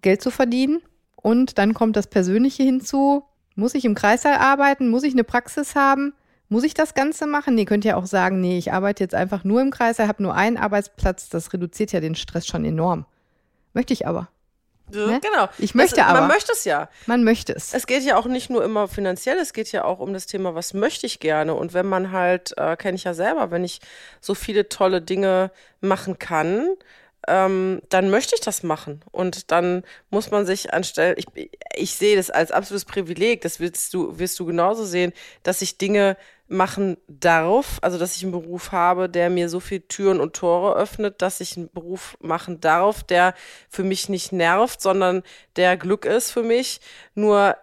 Geld zu verdienen. Und dann kommt das Persönliche hinzu. Muss ich im Kreißsaal arbeiten? Muss ich eine Praxis haben? Muss ich das Ganze machen? Nee, könnt ihr auch sagen, nee, ich arbeite jetzt einfach nur im Kreißsaal, habe nur einen Arbeitsplatz. Das reduziert ja den Stress schon enorm. Möchte ich aber. Ne? Genau. Ich möchte das, aber. Man möchte es ja. Man möchte es. Es geht ja auch nicht nur immer finanziell, es geht ja auch um das Thema, was möchte ich gerne. Und wenn man halt, äh, kenne ich ja selber, wenn ich so viele tolle Dinge machen kann, ähm, dann möchte ich das machen. Und dann muss man sich anstellen, ich, ich sehe das als absolutes Privileg, das wirst du, wirst du genauso sehen, dass ich Dinge machen darf, also dass ich einen Beruf habe, der mir so viel Türen und Tore öffnet, dass ich einen Beruf machen darf, der für mich nicht nervt, sondern der Glück ist für mich. Nur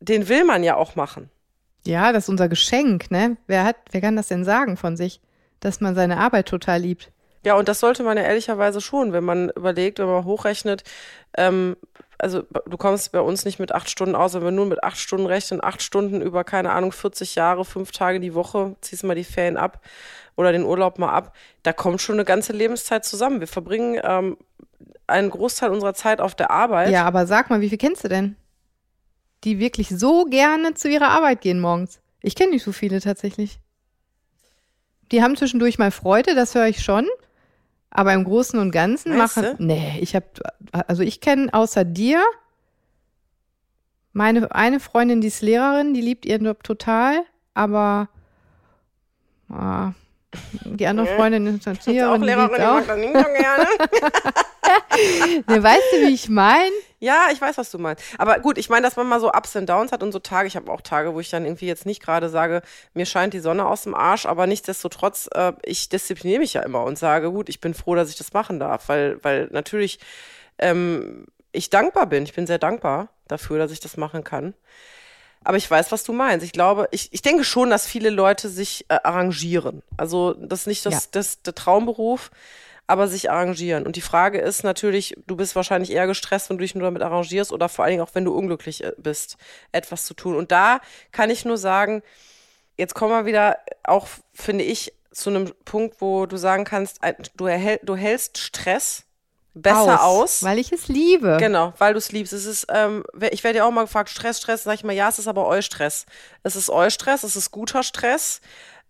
den will man ja auch machen. Ja, das ist unser Geschenk, ne? Wer hat, wer kann das denn sagen von sich, dass man seine Arbeit total liebt? Ja, und das sollte man ja ehrlicherweise schon, wenn man überlegt, wenn man hochrechnet, ähm, also du kommst bei uns nicht mit acht Stunden aus, wenn wir nur mit acht Stunden rechnen, acht Stunden über, keine Ahnung, 40 Jahre, fünf Tage die Woche, ziehst mal die Ferien ab oder den Urlaub mal ab, da kommt schon eine ganze Lebenszeit zusammen. Wir verbringen ähm, einen Großteil unserer Zeit auf der Arbeit. Ja, aber sag mal, wie viel kennst du denn? Die wirklich so gerne zu ihrer Arbeit gehen morgens. Ich kenne nicht so viele tatsächlich. Die haben zwischendurch mal Freude, das höre ich schon. Aber im Großen und Ganzen Weißt machen. du? Nee, ich habe, also ich kenne außer dir meine eine Freundin, die ist Lehrerin, die liebt ihren Job total, aber ah, die andere Freundin ist auch Erzieherin, die Lehrerin, die auch. mag das nicht so gerne. Nee, weißt du, wie ich meine? Ja, ich weiß, was du meinst. Aber gut, ich meine, dass man mal so Ups und Downs hat und so Tage. Ich habe auch Tage, wo ich dann irgendwie jetzt nicht gerade sage, mir scheint die Sonne aus dem Arsch, aber nichtsdestotrotz, äh, ich diszipliniere mich ja immer und sage, gut, ich bin froh, dass ich das machen darf, weil, weil natürlich ähm, ich dankbar bin. Ich bin sehr dankbar dafür, dass ich das machen kann. Aber ich weiß, was du meinst. Ich glaube, ich, ich denke schon, dass viele Leute sich äh, arrangieren. Also das ist nicht das, Ja. das, der Traumberuf, aber sich arrangieren. Und die Frage ist natürlich, du bist wahrscheinlich eher gestresst, wenn du dich nur damit arrangierst oder vor allen Dingen auch, wenn du unglücklich äh, bist, etwas zu tun. Und da kann ich nur sagen, jetzt kommen wir wieder auch, finde ich, zu einem Punkt, wo du sagen kannst, du, erhält, du hältst Stress besser aus. Weil ich es liebe. Genau, weil du es liebst. Es ist, ähm, ich werde ja auch mal gefragt, Stress, Stress, sag ich mal, ja, es ist aber Eustress. Es ist Eustress, es ist guter Stress,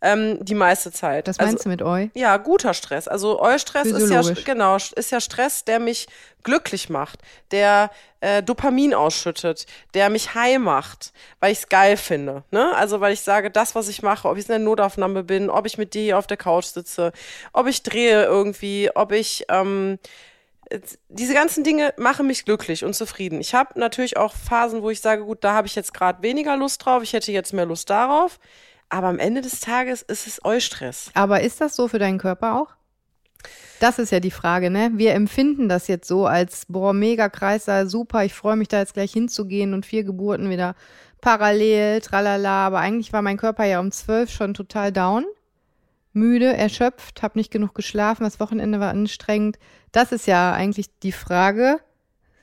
ähm, die meiste Zeit. Was meinst du mit eu? Ja, guter Stress. Also Eustress ist ja genau ist ja Stress, der mich glücklich macht, der äh, Dopamin ausschüttet, der mich high macht, weil ich es geil finde. Ne? Also weil ich sage, das, was ich mache, ob ich in der Notaufnahme bin, ob ich mit dir hier auf der Couch sitze, ob ich drehe irgendwie, ob ich ähm, diese ganzen Dinge machen mich glücklich und zufrieden. Ich habe natürlich auch Phasen, wo ich sage, gut, da habe ich jetzt gerade weniger Lust drauf, ich hätte jetzt mehr Lust darauf. Aber am Ende des Tages ist es Eustress. Aber ist das so für deinen Körper auch? Das ist ja die Frage, ne? Wir empfinden das jetzt so als, boah, mega Kreissaal, super, ich freue mich da jetzt gleich hinzugehen und vier Geburten wieder parallel, tralala. Aber eigentlich war mein Körper ja um zwölf schon total down, müde, erschöpft, habe nicht genug geschlafen, das Wochenende war anstrengend. Das ist ja eigentlich die Frage.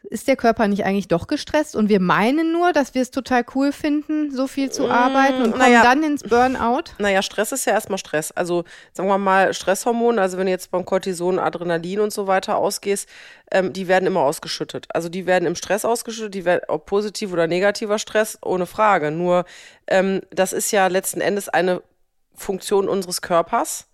Ist der Körper nicht eigentlich doch gestresst und wir meinen nur, dass wir es total cool finden, so viel zu arbeiten und kommen naja. dann ins Burnout? Naja, Stress ist ja erstmal Stress. Also sagen wir mal Stresshormone, also wenn du jetzt beim Cortison, Adrenalin und so weiter ausgehst, ähm, die werden immer ausgeschüttet. Also die werden im Stress ausgeschüttet, die werden ob positiv oder negativer Stress, ohne Frage. Nur ähm, das ist ja letzten Endes eine Funktion unseres Körpers,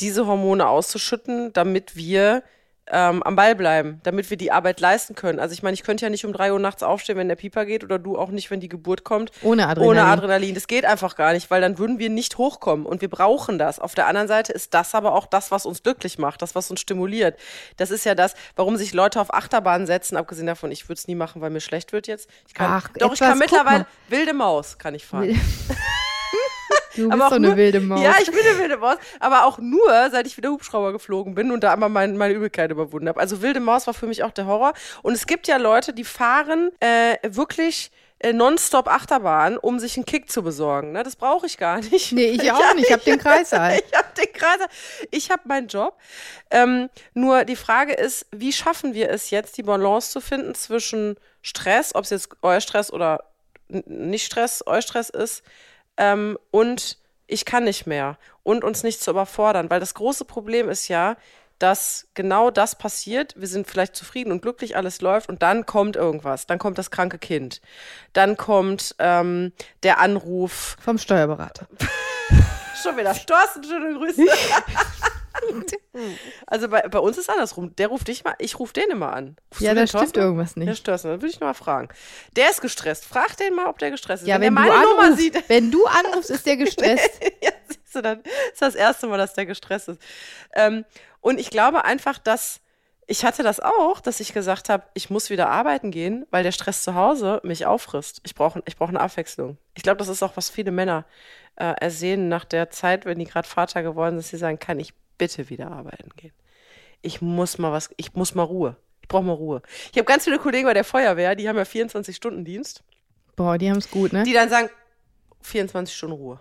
diese Hormone auszuschütten, damit wir ähm, am Ball bleiben, damit wir die Arbeit leisten können. Also ich meine, ich könnte ja nicht um drei Uhr nachts aufstehen, wenn der Pieper geht, oder du auch nicht, wenn die Geburt kommt. Ohne Adrenalin. Ohne Adrenalin. Das geht einfach gar nicht, weil dann würden wir nicht hochkommen und wir brauchen das. Auf der anderen Seite ist das aber auch das, was uns glücklich macht, das, was uns stimuliert. Das ist ja das, warum sich Leute auf Achterbahnen setzen, abgesehen davon, ich würde es nie machen, weil mir schlecht wird jetzt. Ich kann, Ach, doch, ich etwas, kann guck mittlerweile, wilde Maus kann ich fahren. Du bist so eine nur, wilde Maus. Ja, ich bin eine wilde Maus. Aber auch nur, seit ich wieder Hubschrauber geflogen bin und da einmal mein, meine Übelkeit überwunden habe. Also wilde Maus war für mich auch der Horror. Und es gibt ja Leute, die fahren äh, wirklich äh, nonstop Achterbahn, um sich einen Kick zu besorgen. Ne? Das brauche ich gar nicht. Nee, ich auch nicht. Ich hab den Kreißsaal. Ich habe den Kreißsaal. Ich habe meinen Job. Ähm, nur die Frage ist, wie schaffen wir es jetzt, die Balance zu finden zwischen Stress, ob es jetzt Eustress oder n- nicht Stress, Eustress ist, ähm, und ich kann nicht mehr und uns nicht zu überfordern, weil das große Problem ist ja, dass genau das passiert. Wir sind vielleicht zufrieden und glücklich, alles läuft und dann kommt irgendwas. Dann kommt das kranke Kind. Dann kommt ähm, der Anruf. Vom Steuerberater. Schon wieder. Thorsten, schöne Grüße. also bei, bei uns ist andersrum. Der ruft dich mal, ich rufe den immer an. Rufst Ja, da stimmt Thorsten? irgendwas nicht. Thorsten, dann würde ich noch mal fragen. Der ist gestresst. Frag den mal, ob der gestresst ist. Ja, er wenn du, meine Nummer anrufst, sieht, wenn du anrufst, ist der gestresst. ja, siehst du, dann ist das erste Mal, dass der gestresst ist. Ähm, und ich glaube einfach, dass ich hatte das auch, dass ich gesagt habe, ich muss wieder arbeiten gehen, weil der Stress zu Hause mich auffrisst. Ich brauche ich brauch eine Abwechslung. Ich glaube, das ist auch, was viele Männer äh, ersehnen nach der Zeit, wenn die gerade Vater geworden sind, dass sie sagen, kann ich bitte wieder arbeiten gehen. Ich muss mal was, ich muss mal Ruhe. Ich brauche mal Ruhe. Ich habe ganz viele Kollegen bei der Feuerwehr, die haben ja 24-Stunden-Dienst. Boah, die haben es gut, ne? Die dann sagen, 24 Stunden Ruhe.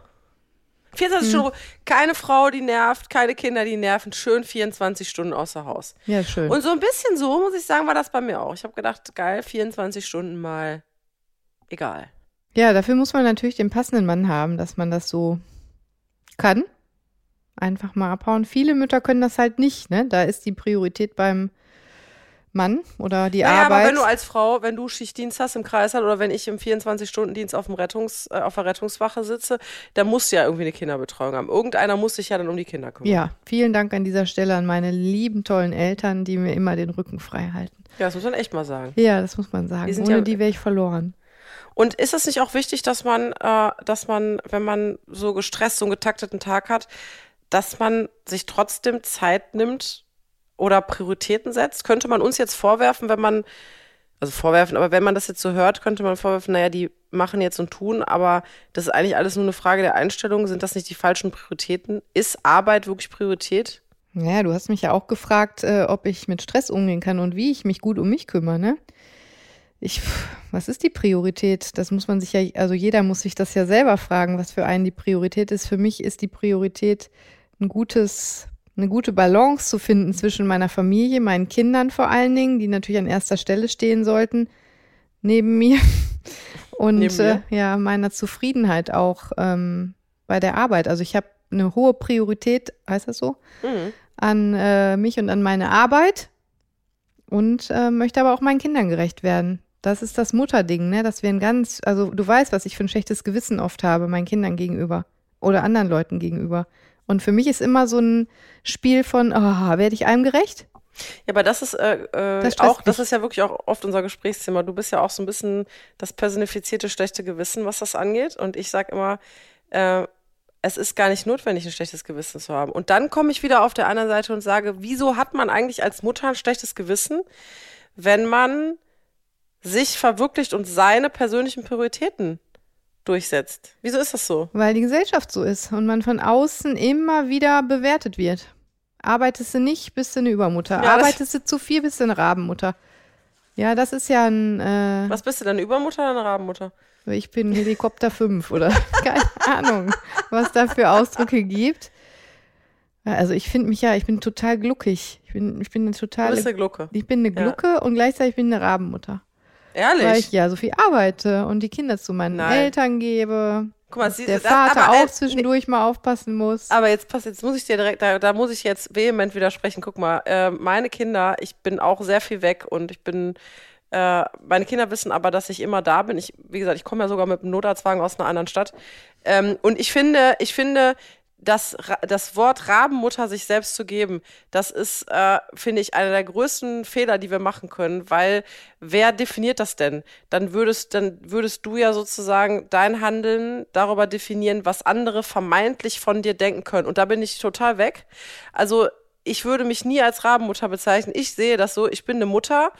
24 Hm. Stunden Ruhe. Keine Frau, die nervt, keine Kinder, die nerven. Schön 24 Stunden außer Haus. Ja, schön. Und so ein bisschen so, muss ich sagen, war das bei mir auch. Ich habe gedacht, geil, 24 Stunden mal egal. Ja, dafür muss man natürlich den passenden Mann haben, dass man das so kann. Einfach mal abhauen. Viele Mütter können das halt nicht, ne? Da ist die Priorität beim Mann oder die Naja, Arbeit. aber wenn du als Frau, wenn du Schichtdienst hast im Kreißsaal oder wenn ich im 24-Stunden-Dienst auf, dem Rettungs, äh, auf der Rettungswache sitze, dann musst du ja irgendwie eine Kinderbetreuung haben. Irgendeiner muss sich ja dann um die Kinder kümmern. ja, vielen Dank an dieser Stelle an meine lieben, tollen Eltern, die mir immer den Rücken frei halten. Ja, das muss man echt mal sagen. Ja, das muss man sagen. Die sind Ohne ja- die wäre ich verloren. Und ist es nicht auch wichtig, dass man, äh, dass man, wenn man so gestresst, so einen getakteten Tag hat, dass man sich trotzdem Zeit nimmt oder Prioritäten setzt? Könnte man uns jetzt vorwerfen, wenn man, also vorwerfen, aber wenn man das jetzt so hört, könnte man vorwerfen, naja, die machen jetzt und tun, aber das ist eigentlich alles nur eine Frage der Einstellung. Sind das nicht die falschen Prioritäten? Ist Arbeit wirklich Priorität? Ja, du hast mich ja auch gefragt, äh, ob ich mit Stress umgehen kann und wie ich mich gut um mich kümmere, ne? Ich, was ist die Priorität? Das muss man sich ja, also jeder muss sich das ja selber fragen, was für einen die Priorität ist. Für mich ist die Priorität, ein gutes, eine gute Balance zu finden zwischen meiner Familie, meinen Kindern vor allen Dingen, die natürlich an erster Stelle stehen sollten, neben mir. Und Neben äh, mir? ja, meiner Zufriedenheit auch ähm, bei der Arbeit. Also ich habe eine hohe Priorität, heißt das so? Mhm. an äh, mich und an meine Arbeit und äh, möchte aber auch meinen Kindern gerecht werden. Das ist das Mutterding, ne? Dass wir ein ganz, also du weißt, was ich für ein schlechtes Gewissen oft habe, meinen Kindern gegenüber oder anderen Leuten gegenüber. Und für mich ist immer so ein Spiel von, oh, werde ich einem gerecht? Ja, aber das ist äh, äh, Das auch, das ist ja wirklich auch oft unser Gesprächsthema. Du bist ja auch so ein bisschen das personifizierte schlechte Gewissen, was das angeht. Und ich sag immer, äh, es ist gar nicht notwendig, ein schlechtes Gewissen zu haben. Und dann komme ich wieder auf der anderen Seite und sage, wieso hat man eigentlich als Mutter ein schlechtes Gewissen, wenn man sich verwirklicht und seine persönlichen Prioritäten durchsetzt? Wieso ist das so? Weil die Gesellschaft so ist und man von außen immer wieder bewertet wird. Arbeitest du nicht, bist du eine Übermutter. Ja, Arbeitest du zu viel, bist du eine Rabenmutter. Ja, das ist ja ein, äh, Was bist du denn, eine Übermutter oder eine Rabenmutter? Ich bin Helikopter 5 oder keine Ahnung, was da für Ausdrücke gibt. Ja, Also ich finde mich ja, ich bin total gluckig. Ich bin, ich bin eine Du totale, bist eine Glucke. ich bin eine Ja. Glucke und gleichzeitig bin ich eine Rabenmutter. Ehrlich? Weil ich ja so viel arbeite und die Kinder zu meinen Nein. Eltern gebe. Guck mal, siehst der das- Vater äh, auch zwischendurch mal aufpassen muss. Aber jetzt pass, jetzt muss ich dir direkt, da, da muss ich jetzt vehement widersprechen. Guck mal, äh, meine Kinder, ich bin auch sehr viel weg und ich bin, äh, meine Kinder wissen aber, dass ich immer da bin. Ich, wie gesagt, ich komme ja sogar mit einem Notarztwagen aus einer anderen Stadt. Ähm, und ich finde, ich finde, das, das Wort Rabenmutter sich selbst zu geben, das ist, äh, finde ich, einer der größten Fehler, die wir machen können, weil wer definiert das denn? Dann würdest, dann würdest du ja sozusagen dein Handeln darüber definieren, was andere vermeintlich von dir denken können. Und da bin ich total weg. Also ich würde mich nie als Rabenmutter bezeichnen. Ich sehe das so, ich bin eine Mutter,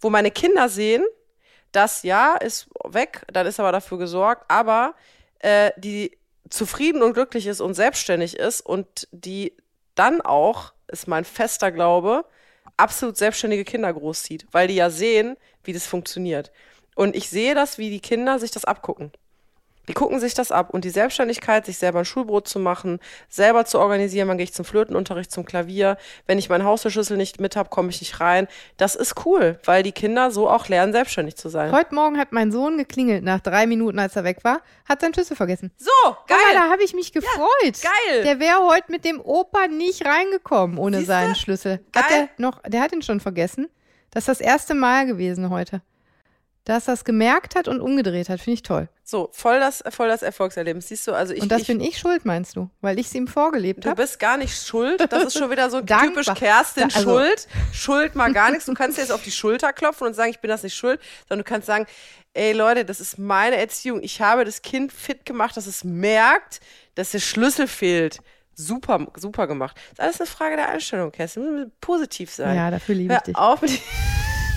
wo meine Kinder sehen, das ja ist weg, dann ist aber dafür gesorgt, aber äh, die zufrieden und glücklich ist und selbstständig ist und die dann auch, ist mein fester Glaube, absolut selbstständige Kinder großzieht, weil die ja sehen, wie das funktioniert. Und ich sehe das, wie die Kinder sich das abgucken. Die gucken sich das ab und die Selbstständigkeit, sich selber ein Schulbrot zu machen, selber zu organisieren, wann gehe ich zum Flötenunterricht, zum Klavier, wenn ich meinen Haustürschlüssel nicht mit habe, komme ich nicht rein. Das ist cool, weil die Kinder so auch lernen, selbstständig zu sein. Heute Morgen hat mein Sohn geklingelt nach drei Minuten, als er weg war, hat seinen Schlüssel vergessen. So, Geil, geil. da habe ich mich gefreut. geil. Der wäre heute mit dem Opa nicht reingekommen ohne Siehste? seinen Schlüssel. Hat Geil. der noch, der hat ihn schon vergessen. Das ist das erste Mal gewesen heute. Dass er es gemerkt hat und umgedreht hat, finde ich toll. So, voll das, voll das Erfolgserlebnis. Siehst du, also ich, und das ich bin ich schuld, meinst du? Weil ich es ihm vorgelebt Du habe? bist gar nicht schuld. Das ist schon wieder so typisch Kerstin also- Schuld. Schuld mal gar nichts. Du kannst jetzt auf die Schulter klopfen und sagen, ich bin das nicht schuld, sondern du kannst sagen, ey Leute, das ist meine Erziehung. Ich habe das Kind fit gemacht, dass es merkt, dass der Schlüssel fehlt. Super, super gemacht. Das ist alles eine Frage der Einstellung, Kerstin. Du musst positiv sein. Ja, dafür liebe ich dich. auf mit,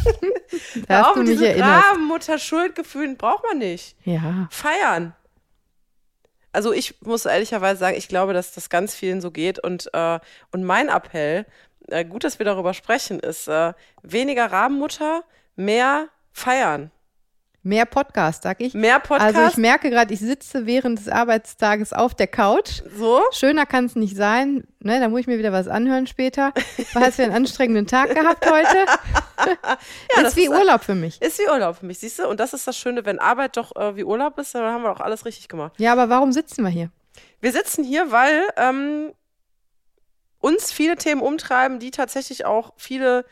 Da hör hast auf du mit mich diesen erinnert. Rabenmutter-Schuldgefühlen. Braucht man nicht. Ja. Feiern. Also ich muss ehrlicherweise sagen, ich glaube, dass das ganz vielen so geht. Und, äh, und mein Appell, äh, gut, dass wir darüber sprechen, ist äh, weniger Rabenmutter, mehr feiern. Mehr Podcast, sag ich. Mehr Podcast. Also ich merke gerade, ich sitze während des Arbeitstages auf der Couch. so. Schöner kann es nicht sein. Ne, da muss ich mir wieder was anhören später. Hast du einen anstrengenden Tag gehabt heute? das ist wie ist- Urlaub für mich. Ist wie Urlaub für mich, siehst du? Und das ist das Schöne, wenn Arbeit doch äh, wie Urlaub ist, dann haben wir doch alles richtig gemacht. Ja, aber warum sitzen wir hier? Wir sitzen hier, weil ähm, uns viele Themen umtreiben, die tatsächlich auch viele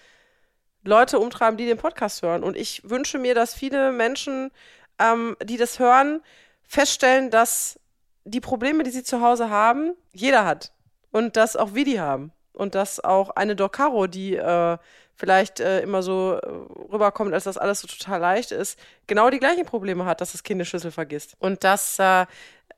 Leute umtreiben, die den Podcast hören. Und ich wünsche mir, dass viele Menschen, ähm, die das hören, feststellen, dass die Probleme, die sie zu Hause haben, jeder hat. Und dass auch wir die haben. Und dass auch eine Docaro, die äh, vielleicht äh, immer so äh, rüberkommt, als das alles so total leicht ist, genau die gleichen Probleme hat, dass das Kind eine Schüssel vergisst. Und dass äh,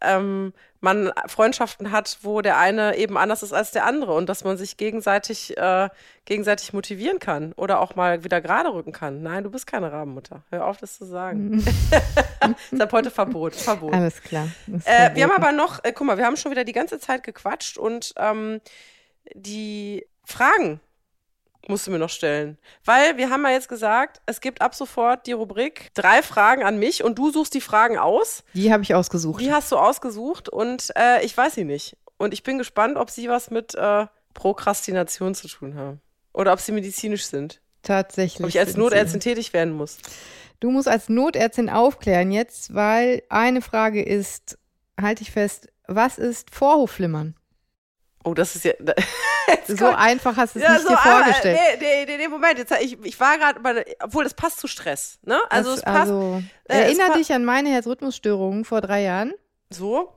ähm, man Freundschaften hat, wo der eine eben anders ist als der andere und dass man sich gegenseitig, äh, gegenseitig motivieren kann oder auch mal wieder gerade rücken kann. Nein, du bist keine Rabenmutter. Hör auf, das zu sagen. ist ab heute Verbot. Verbot. Alles klar. Äh, wir haben verboten. aber noch, äh, guck mal, wir haben schon wieder die ganze Zeit gequatscht und ähm, die Fragen musst du mir noch stellen. Weil wir haben ja jetzt gesagt, es gibt ab sofort die Rubrik drei Fragen an mich und du suchst die Fragen aus. Die habe ich ausgesucht. Die hast du ausgesucht und äh, ich weiß sie nicht. Und ich bin gespannt, ob sie was mit äh, Prokrastination zu tun haben. Oder ob sie medizinisch sind. Tatsächlich. Ob ich als. Notärztin tätig werden muss. Du musst als Notärztin aufklären jetzt, weil eine Frage ist, halte ich fest, was ist Vorhofflimmern? Oh, das ist ja. So kommt- einfach hast du es Ja, nicht so, dir vorgestellt. nee, nee, nee, Moment, jetzt, ich, ich war gerade, obwohl das passt zu Stress, ne? Also Das- es passt also, äh, erinner pa- dich an meine Herzrhythmusstörungen vor drei Jahren. so,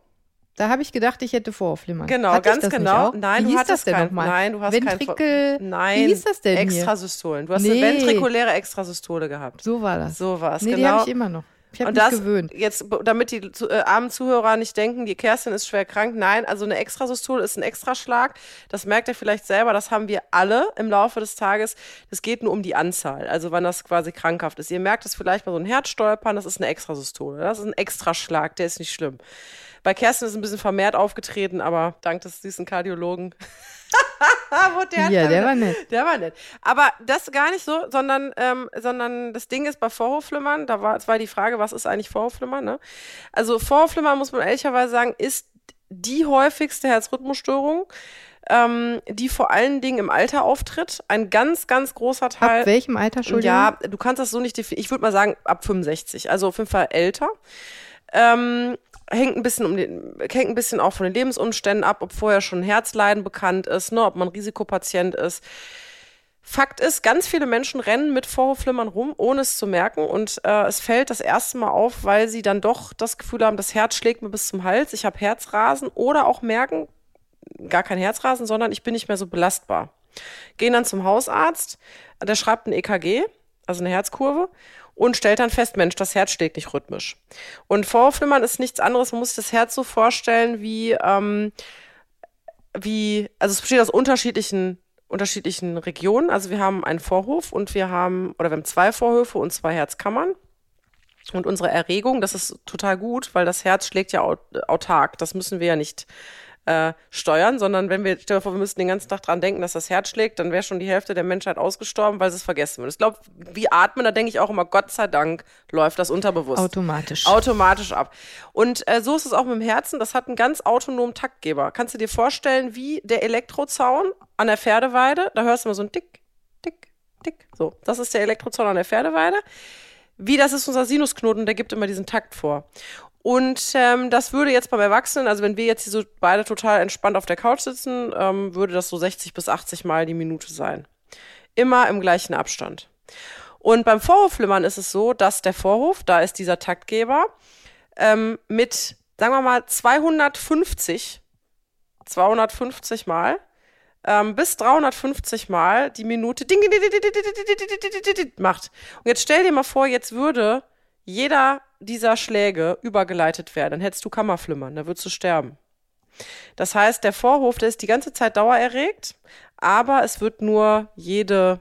Da habe ich gedacht, ich hätte Vorhofflimmern. genau, Hatte ganz genau. Nein, Wie du hieß hattest das denn kein, nochmal? nein, du hast kein Ventrikel. Nein, Wie hieß das denn? Extrasystolen. Du hast Nee. eine ventrikuläre Extrasystole gehabt. So war das. So war es, nee, die genau. habe ich immer noch. Ich habe Und mich das gewöhnt. jetzt, damit die äh, armen Zuhörer nicht denken, die Kerstin ist schwer krank. Nein, also eine Extrasystole ist ein Extraschlag. Das merkt ihr vielleicht selber. Das haben wir alle im Laufe des Tages. Das geht nur um die Anzahl, also wann das quasi krankhaft ist. Ihr merkt es vielleicht mal so ein Herzstolpern, das ist eine Extrasystole. Das ist ein Extraschlag, der ist nicht schlimm. Bei Kerstin ist es ein bisschen vermehrt aufgetreten, aber dank des süßen Kardiologen. der Ja, der war nett. der war nett. Aber das gar nicht so, sondern, ähm, sondern das Ding ist bei Vorhofflimmern, da war, das war die Frage, was ist eigentlich Vorhofflimmern, ne? Also Vorhofflimmern, muss man ehrlicherweise sagen, ist die häufigste Herzrhythmusstörung, ähm, die vor allen Dingen im Alter auftritt. Ein ganz, ganz großer Teil. Ab welchem Alter, Entschuldigung? Ja, du kannst das so nicht definieren. Ich würde mal sagen, ab 65. Also auf jeden Fall älter. Ähm, hängt ein bisschen um den, hängt ein bisschen auch von den Lebensumständen ab, ob vorher schon Herzleiden bekannt ist, ne, ob man Risikopatient ist. Fakt ist, ganz viele Menschen rennen mit Vorhofflimmern rum, ohne es zu merken. Und äh, es fällt das erste Mal auf, weil sie dann doch das Gefühl haben, das Herz schlägt mir bis zum Hals, ich habe Herzrasen oder auch merken, gar kein Herzrasen, sondern ich bin nicht mehr so belastbar. Gehen dann zum Hausarzt, der schreibt ein EKG, also eine Herzkurve, und stellt dann fest, Mensch, das Herz schlägt nicht rhythmisch. Und Vorhofflimmern ist nichts anderes, man muss sich das Herz so vorstellen wie, ähm, wie, also es besteht aus unterschiedlichen unterschiedlichen Regionen. Also wir haben einen Vorhof und wir haben, oder wir haben zwei Vorhöfe und zwei Herzkammern. Und unsere Erregung, das ist total gut, weil das Herz schlägt ja aut autark. Das müssen wir ja nicht äh, steuern, sondern wenn wir, stell dir vor, wir müssten den ganzen Tag dran denken, dass das Herz schlägt, dann wäre schon die Hälfte der Menschheit ausgestorben, weil sie es vergessen würden. Ich glaube, wie atmen, da denke ich auch immer, Gott sei Dank läuft das unterbewusst. Automatisch. Automatisch ab. Und äh, so ist es auch mit dem Herzen. Das hat einen ganz autonomen Taktgeber. Kannst du dir vorstellen, wie der Elektrozaun an der Pferdeweide? Da hörst du immer so ein Tick, Tick, Tick. So, das ist der Elektrozaun an der Pferdeweide. Wie das ist unser Sinusknoten, der gibt immer diesen Takt vor. Und ähm, das würde jetzt beim Erwachsenen, also wenn wir jetzt hier so beide total entspannt auf der Couch sitzen, ähm, würde das so 60 bis 80 Mal die Minute sein. Immer im gleichen Abstand. Und beim Vorhofflimmern ist es so, dass der Vorhof, da ist dieser Taktgeber, ähm, mit, sagen wir mal, 250, 250 Mal ähm, bis 350 Mal die Minute ding, ding, ding, ding, ding, ding, ding, ding, macht. Und jetzt stell dir mal vor, jetzt würde jeder dieser Schläge übergeleitet werden. Dann hättest du Kammerflimmern, da würdest du sterben. Das heißt, der Vorhof, der ist die ganze Zeit dauererregt, aber es wird nur jede,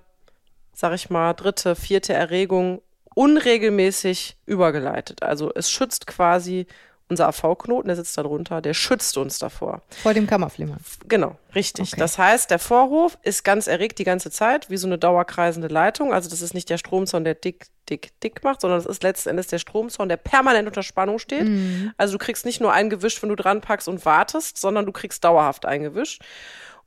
sag ich mal, dritte, vierte Erregung unregelmäßig übergeleitet. Also es schützt quasi unser AV-Knoten, der sitzt da drunter, der schützt uns davor. Vor dem Kammerflimmern. Genau, richtig. Okay. Das heißt, der Vorhof ist ganz erregt die ganze Zeit, wie so eine dauerkreisende Leitung. Also das ist nicht der Stromzaun, der dick, dick, dick macht, sondern das ist letzten Endes der Stromzaun, der permanent unter Spannung steht. Also du kriegst nicht nur eingewischt, wenn du dran packst und wartest, sondern du kriegst dauerhaft eingewischt.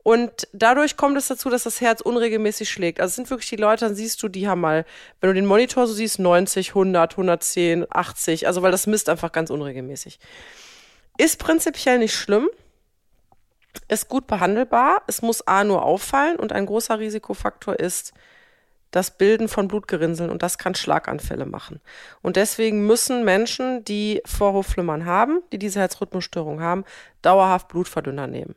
Und dadurch kommt es dazu, dass das Herz unregelmäßig schlägt. Also es sind wirklich die Leute, dann siehst du, die haben mal, wenn du den Monitor so siehst, 90, 100, 110, 80, also weil das misst einfach ganz unregelmäßig. Ist prinzipiell nicht schlimm, ist gut behandelbar, es muss A nur auffallen und ein großer Risikofaktor ist das Bilden von Blutgerinnseln und das kann Schlaganfälle machen. Und deswegen müssen Menschen, die Vorhofflimmern haben, die diese Herzrhythmusstörung haben, dauerhaft Blutverdünner nehmen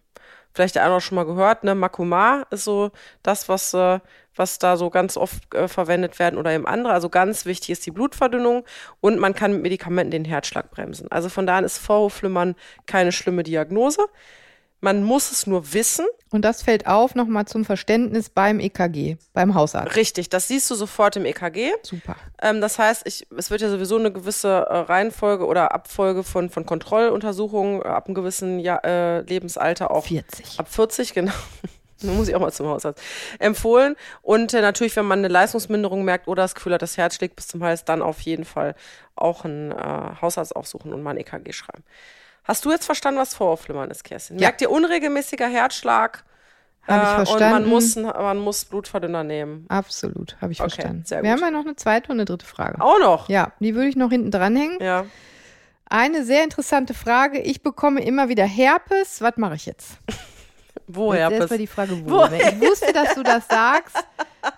vielleicht der eine auch schon mal gehört, ne? Makoma ist so das, was, äh, was da so ganz oft äh, verwendet werden oder eben andere. Also ganz wichtig ist die Blutverdünnung und man kann mit Medikamenten den Herzschlag bremsen. Also von daher ist Vorhofflimmern keine schlimme Diagnose. Man muss es nur wissen. Und das fällt auf nochmal zum Verständnis beim EKG, beim Hausarzt. Richtig, das siehst du sofort im EKG. Super. Ähm, das heißt, ich, es wird ja sowieso eine gewisse äh, Reihenfolge oder Abfolge von, von Kontrolluntersuchungen äh, ab einem gewissen Jahr, äh, Lebensalter auch 40. ab 40, genau. Nun muss ich auch mal zum Hausarzt. Empfohlen. Und äh, natürlich, wenn man eine Leistungsminderung merkt oder das Gefühl hat, das Herz schlägt bis zum Hals, dann auf jeden Fall auch einen äh, Hausarzt aufsuchen und mal ein EKG schreiben. Hast du jetzt verstanden, was Voraufflimmern ist, Kerstin? Ja. Merkt ihr unregelmäßiger Herzschlag? Hab ich äh, Und man verstanden. muss, man muss Blutverdünner nehmen. Absolut, habe ich Okay, verstanden. sehr Wir gut. haben ja noch eine zweite und eine dritte Frage. Auch noch? Ja, die würde ich noch hinten dranhängen. Ja. Eine sehr interessante Frage. Ich bekomme immer wieder Herpes. Was mache ich jetzt? Wo Jetzt Herpes? erstmal die Frage, wo. Wo Ich wusste, dass du das sagst.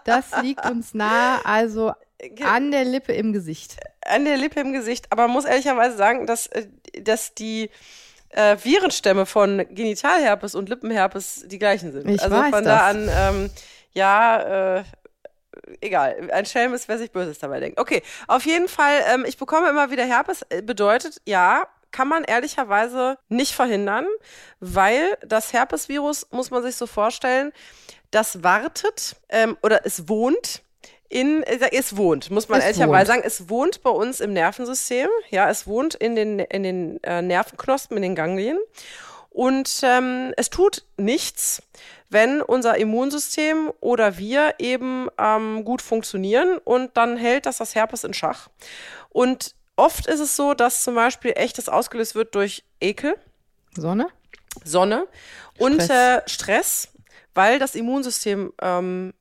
Das liegt uns nahe. Also an der Lippe im Gesicht. an der Lippe im Gesicht. Aber man muss ehrlicherweise sagen, dass, äh, dass die äh, Virenstämme von Genitalherpes und Lippenherpes die gleichen sind. Ich also weiß von da das. an, ähm, ja, äh, egal. Ein Schelm ist, wer sich Böses dabei denkt. Okay, auf jeden Fall, ähm, ich bekomme immer wieder Herpes. Äh, Bedeutet, ja, kann man ehrlicherweise nicht verhindern, weil das Herpesvirus, muss man sich so vorstellen, das wartet ähm, oder es wohnt in, äh, es wohnt, muss man Es ehrlicherweise sagen, es wohnt bei uns im Nervensystem. Ja, es wohnt in den, in den äh, Nervenknospen, in den Ganglien. Und ähm, es tut nichts, wenn unser Immunsystem oder wir eben ähm, gut funktionieren und dann hält das das Herpes in Schach. Und oft ist es so, dass zum Beispiel echtes ausgelöst wird durch Ekel, Sonne? Sonne und Stress. Äh, Stress, weil das Immunsystem ähm,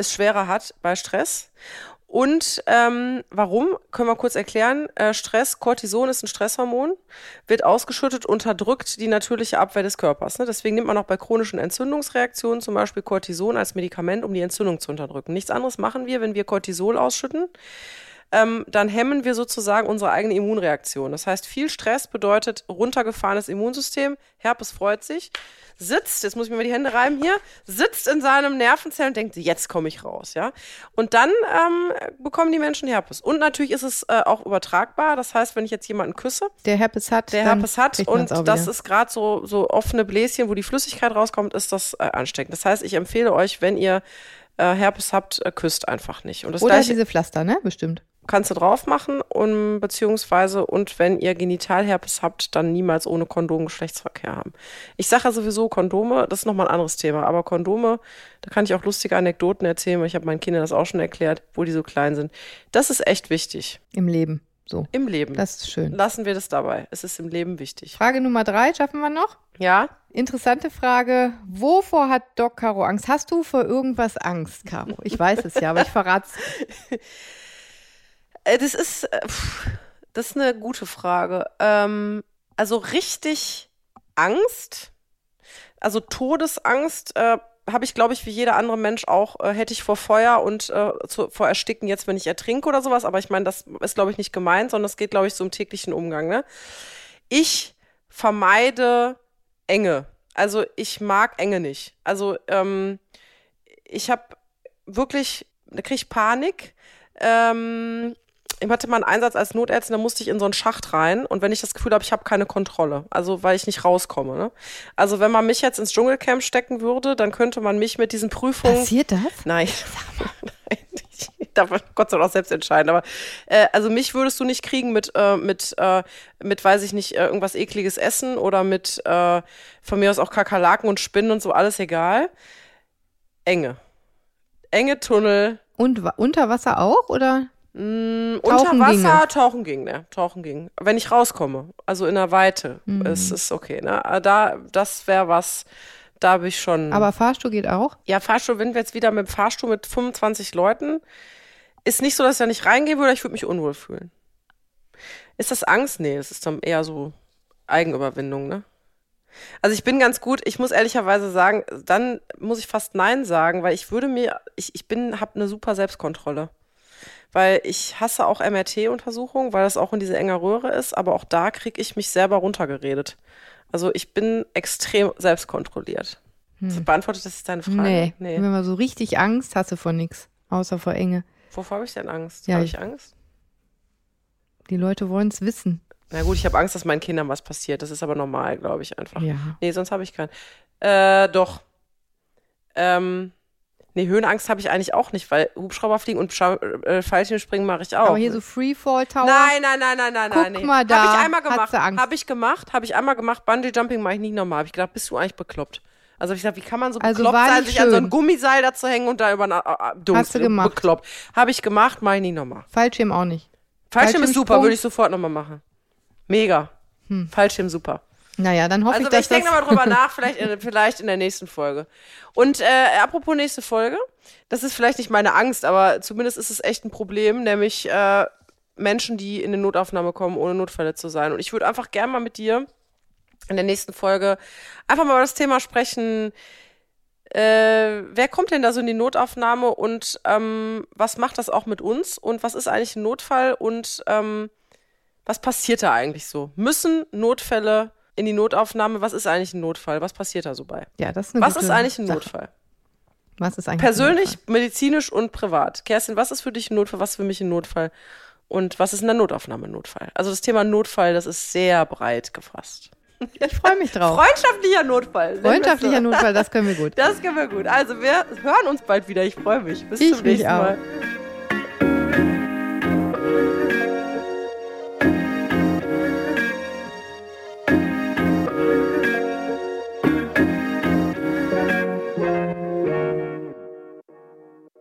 es schwerer hat bei Stress. Und ähm, warum? Können wir kurz erklären. Äh, Stress, Cortison ist ein Stresshormon, wird ausgeschüttet, unterdrückt die natürliche Abwehr des Körpers. Ne? Deswegen nimmt man auch bei chronischen Entzündungsreaktionen zum Beispiel Cortison als Medikament, um die Entzündung zu unterdrücken. Nichts anderes machen wir, wenn wir Cortisol ausschütten ähm, dann hemmen wir sozusagen unsere eigene Immunreaktion. Das heißt, viel Stress bedeutet runtergefahrenes Immunsystem. Herpes freut sich, sitzt, jetzt muss ich mir mal die Hände reiben hier, sitzt in seinem Nervenzell und denkt, jetzt komme ich raus, ja. Und dann ähm, bekommen die Menschen Herpes. Und natürlich ist es äh, auch übertragbar. Das heißt, wenn ich jetzt jemanden küsse, Der Herpes hat. der Herpes hat und das ist gerade so, so offene Bläschen, wo die Flüssigkeit rauskommt, ist das äh, ansteckend. Das heißt, ich empfehle euch, wenn ihr äh, Herpes habt, äh, küsst einfach nicht. Oder gleiche diese Pflaster, ne? Bestimmt. Kannst du drauf machen und beziehungsweise und wenn ihr Genitalherpes habt, dann niemals ohne Kondom Geschlechtsverkehr haben. Ich sage ja sowieso Kondome, das ist nochmal ein anderes Thema, aber Kondome, da kann ich auch lustige Anekdoten erzählen, weil ich habe meinen Kindern das auch schon erklärt, wo die so klein sind. Das ist echt wichtig Im Leben. So. im Leben. Das ist schön. Lassen wir das dabei. Es ist im Leben wichtig. Frage Nummer drei, schaffen wir noch? Ja? Interessante Frage. Wovor hat Doc Caro Angst? Hast du vor irgendwas Angst, Caro? Ich weiß es ja, aber ich verrate es. Äh, Das ist, äh, das ist eine gute Frage. Ähm, also richtig Angst, also Todesangst, äh, habe ich, glaube ich, wie jeder andere Mensch auch, äh, hätte ich vor Feuer und äh, zu, vor Ersticken jetzt, wenn ich ertrinke oder sowas. Aber ich meine, das ist, glaube ich, nicht gemeint, sondern es geht, glaube ich, so im täglichen Umgang. Ne? Ich vermeide Enge. Also ich mag Enge nicht. Also ähm, ich habe wirklich, da kriege ich Panik. Ähm, ich hatte mal einen Einsatz als Notärztin, da musste ich in so einen Schacht rein und wenn ich das Gefühl habe, ich habe keine Kontrolle, also weil ich nicht rauskomme. Ne? Also wenn man mich jetzt ins Dschungelcamp stecken würde, dann könnte man mich mit diesen Prüfungen Passiert das? Nein. Nein. darf Gott sei Dank auch selbst entscheiden. Aber äh, also mich würdest du nicht kriegen mit, äh, mit, äh, mit, weiß ich nicht, äh, irgendwas ekliges Essen oder mit äh, von mir aus auch Kakerlaken und Spinnen und so, alles egal. Enge. Enge Tunnel. Und unter Wasser auch, oder? Mm, unter Wasser ginge. tauchen ging, ne? Tauchen ging. Wenn ich rauskomme, also in der Weite, Mhm. ist ist okay, ne? Aber Da, das wäre was, da habe ich schon. Aber Fahrstuhl geht auch? ja, Fahrstuhl, wenn wir jetzt wieder mit dem Fahrstuhl mit 25 Leuten, ist nicht so, dass ich da nicht reingehen würde, ich würde mich unwohl fühlen. Ist das Angst? Nee, das ist dann eher so Eigenüberwindung, ne? Also ich bin ganz gut, ich muss ehrlicherweise sagen, dann muss ich fast Nein sagen, weil ich würde mir, ich, ich bin, habe eine super Selbstkontrolle. Weil ich hasse auch MRT-Untersuchungen, weil das auch in diese enger Röhre ist, aber auch da kriege ich mich selber runtergeredet. Also ich bin extrem selbstkontrolliert. Beantwortet das jetzt deine Frage? Nee. Wenn man so richtig Angst hasse vor nichts, außer vor Enge. Wovor habe ich denn Angst? Ja, habe ich- ich Angst? Die Leute wollen es wissen. Na gut, ich habe Angst, dass meinen Kindern was passiert. Das ist aber normal, glaube ich einfach. Ja. Nee, sonst habe ich keinen. Äh, doch. Ähm, nee, Höhenangst habe ich eigentlich auch nicht, weil Hubschrauber fliegen und Scha äh, Fallschirmspringen mache ich auch. Aber hier so Freefall Tower. Nein, nein, nein, nein, nein, Guck nein. Nee. mal da, Habe ich einmal gemacht. Habe ich gemacht, habe ich einmal gemacht. Bungee Jumping mache ich nicht normal. Habe ich gedacht, bist du eigentlich bekloppt? Also ich gesagt, wie kann man so Also bekloppt sein, sich an so ein schön. Gummiseil da zu hängen und da über ein äh, Dunst, Hast du gemacht. bekloppt. Habe ich gemacht, mache ich nicht nochmal. Fallschirm auch nicht. Fallschirm ist super, würde ich sofort nochmal machen. Mega. Fallschirm super. Naja, dann hoffe Also ich, dass ich denke das... nochmal drüber nach, vielleicht in, vielleicht in der nächsten Folge. Und äh, apropos nächste Folge, das ist vielleicht nicht meine Angst, aber zumindest ist es echt ein Problem, nämlich äh, Menschen, die in eine Notaufnahme kommen, ohne Notfälle zu sein. Und ich würde einfach gerne mal mit dir in der nächsten Folge einfach mal über das Thema sprechen. Äh, wer kommt denn da so in die Notaufnahme und ähm, was macht das auch mit uns? Und was ist eigentlich ein Notfall und ähm, was passiert da eigentlich so? Müssen Notfälle in die Notaufnahme? Was ist eigentlich ein Notfall? Was passiert da so bei? Ja, das ist Was ist eigentlich ein Sache. Notfall? Was ist eigentlich ein Persönlich, Notfall? medizinisch und privat. Kerstin, was ist für dich ein Notfall? Was ist für mich ein Notfall? Und was ist in der Notaufnahme ein Notfall? Also das Thema Notfall, das ist sehr breit gefasst. Ich freue mich drauf. Freundschaftlicher Notfall. Freundschaftlicher so. Notfall, das können wir gut. Das können wir gut. Also wir hören uns bald wieder. Ich freue mich. Bis Ich zum nächsten auch.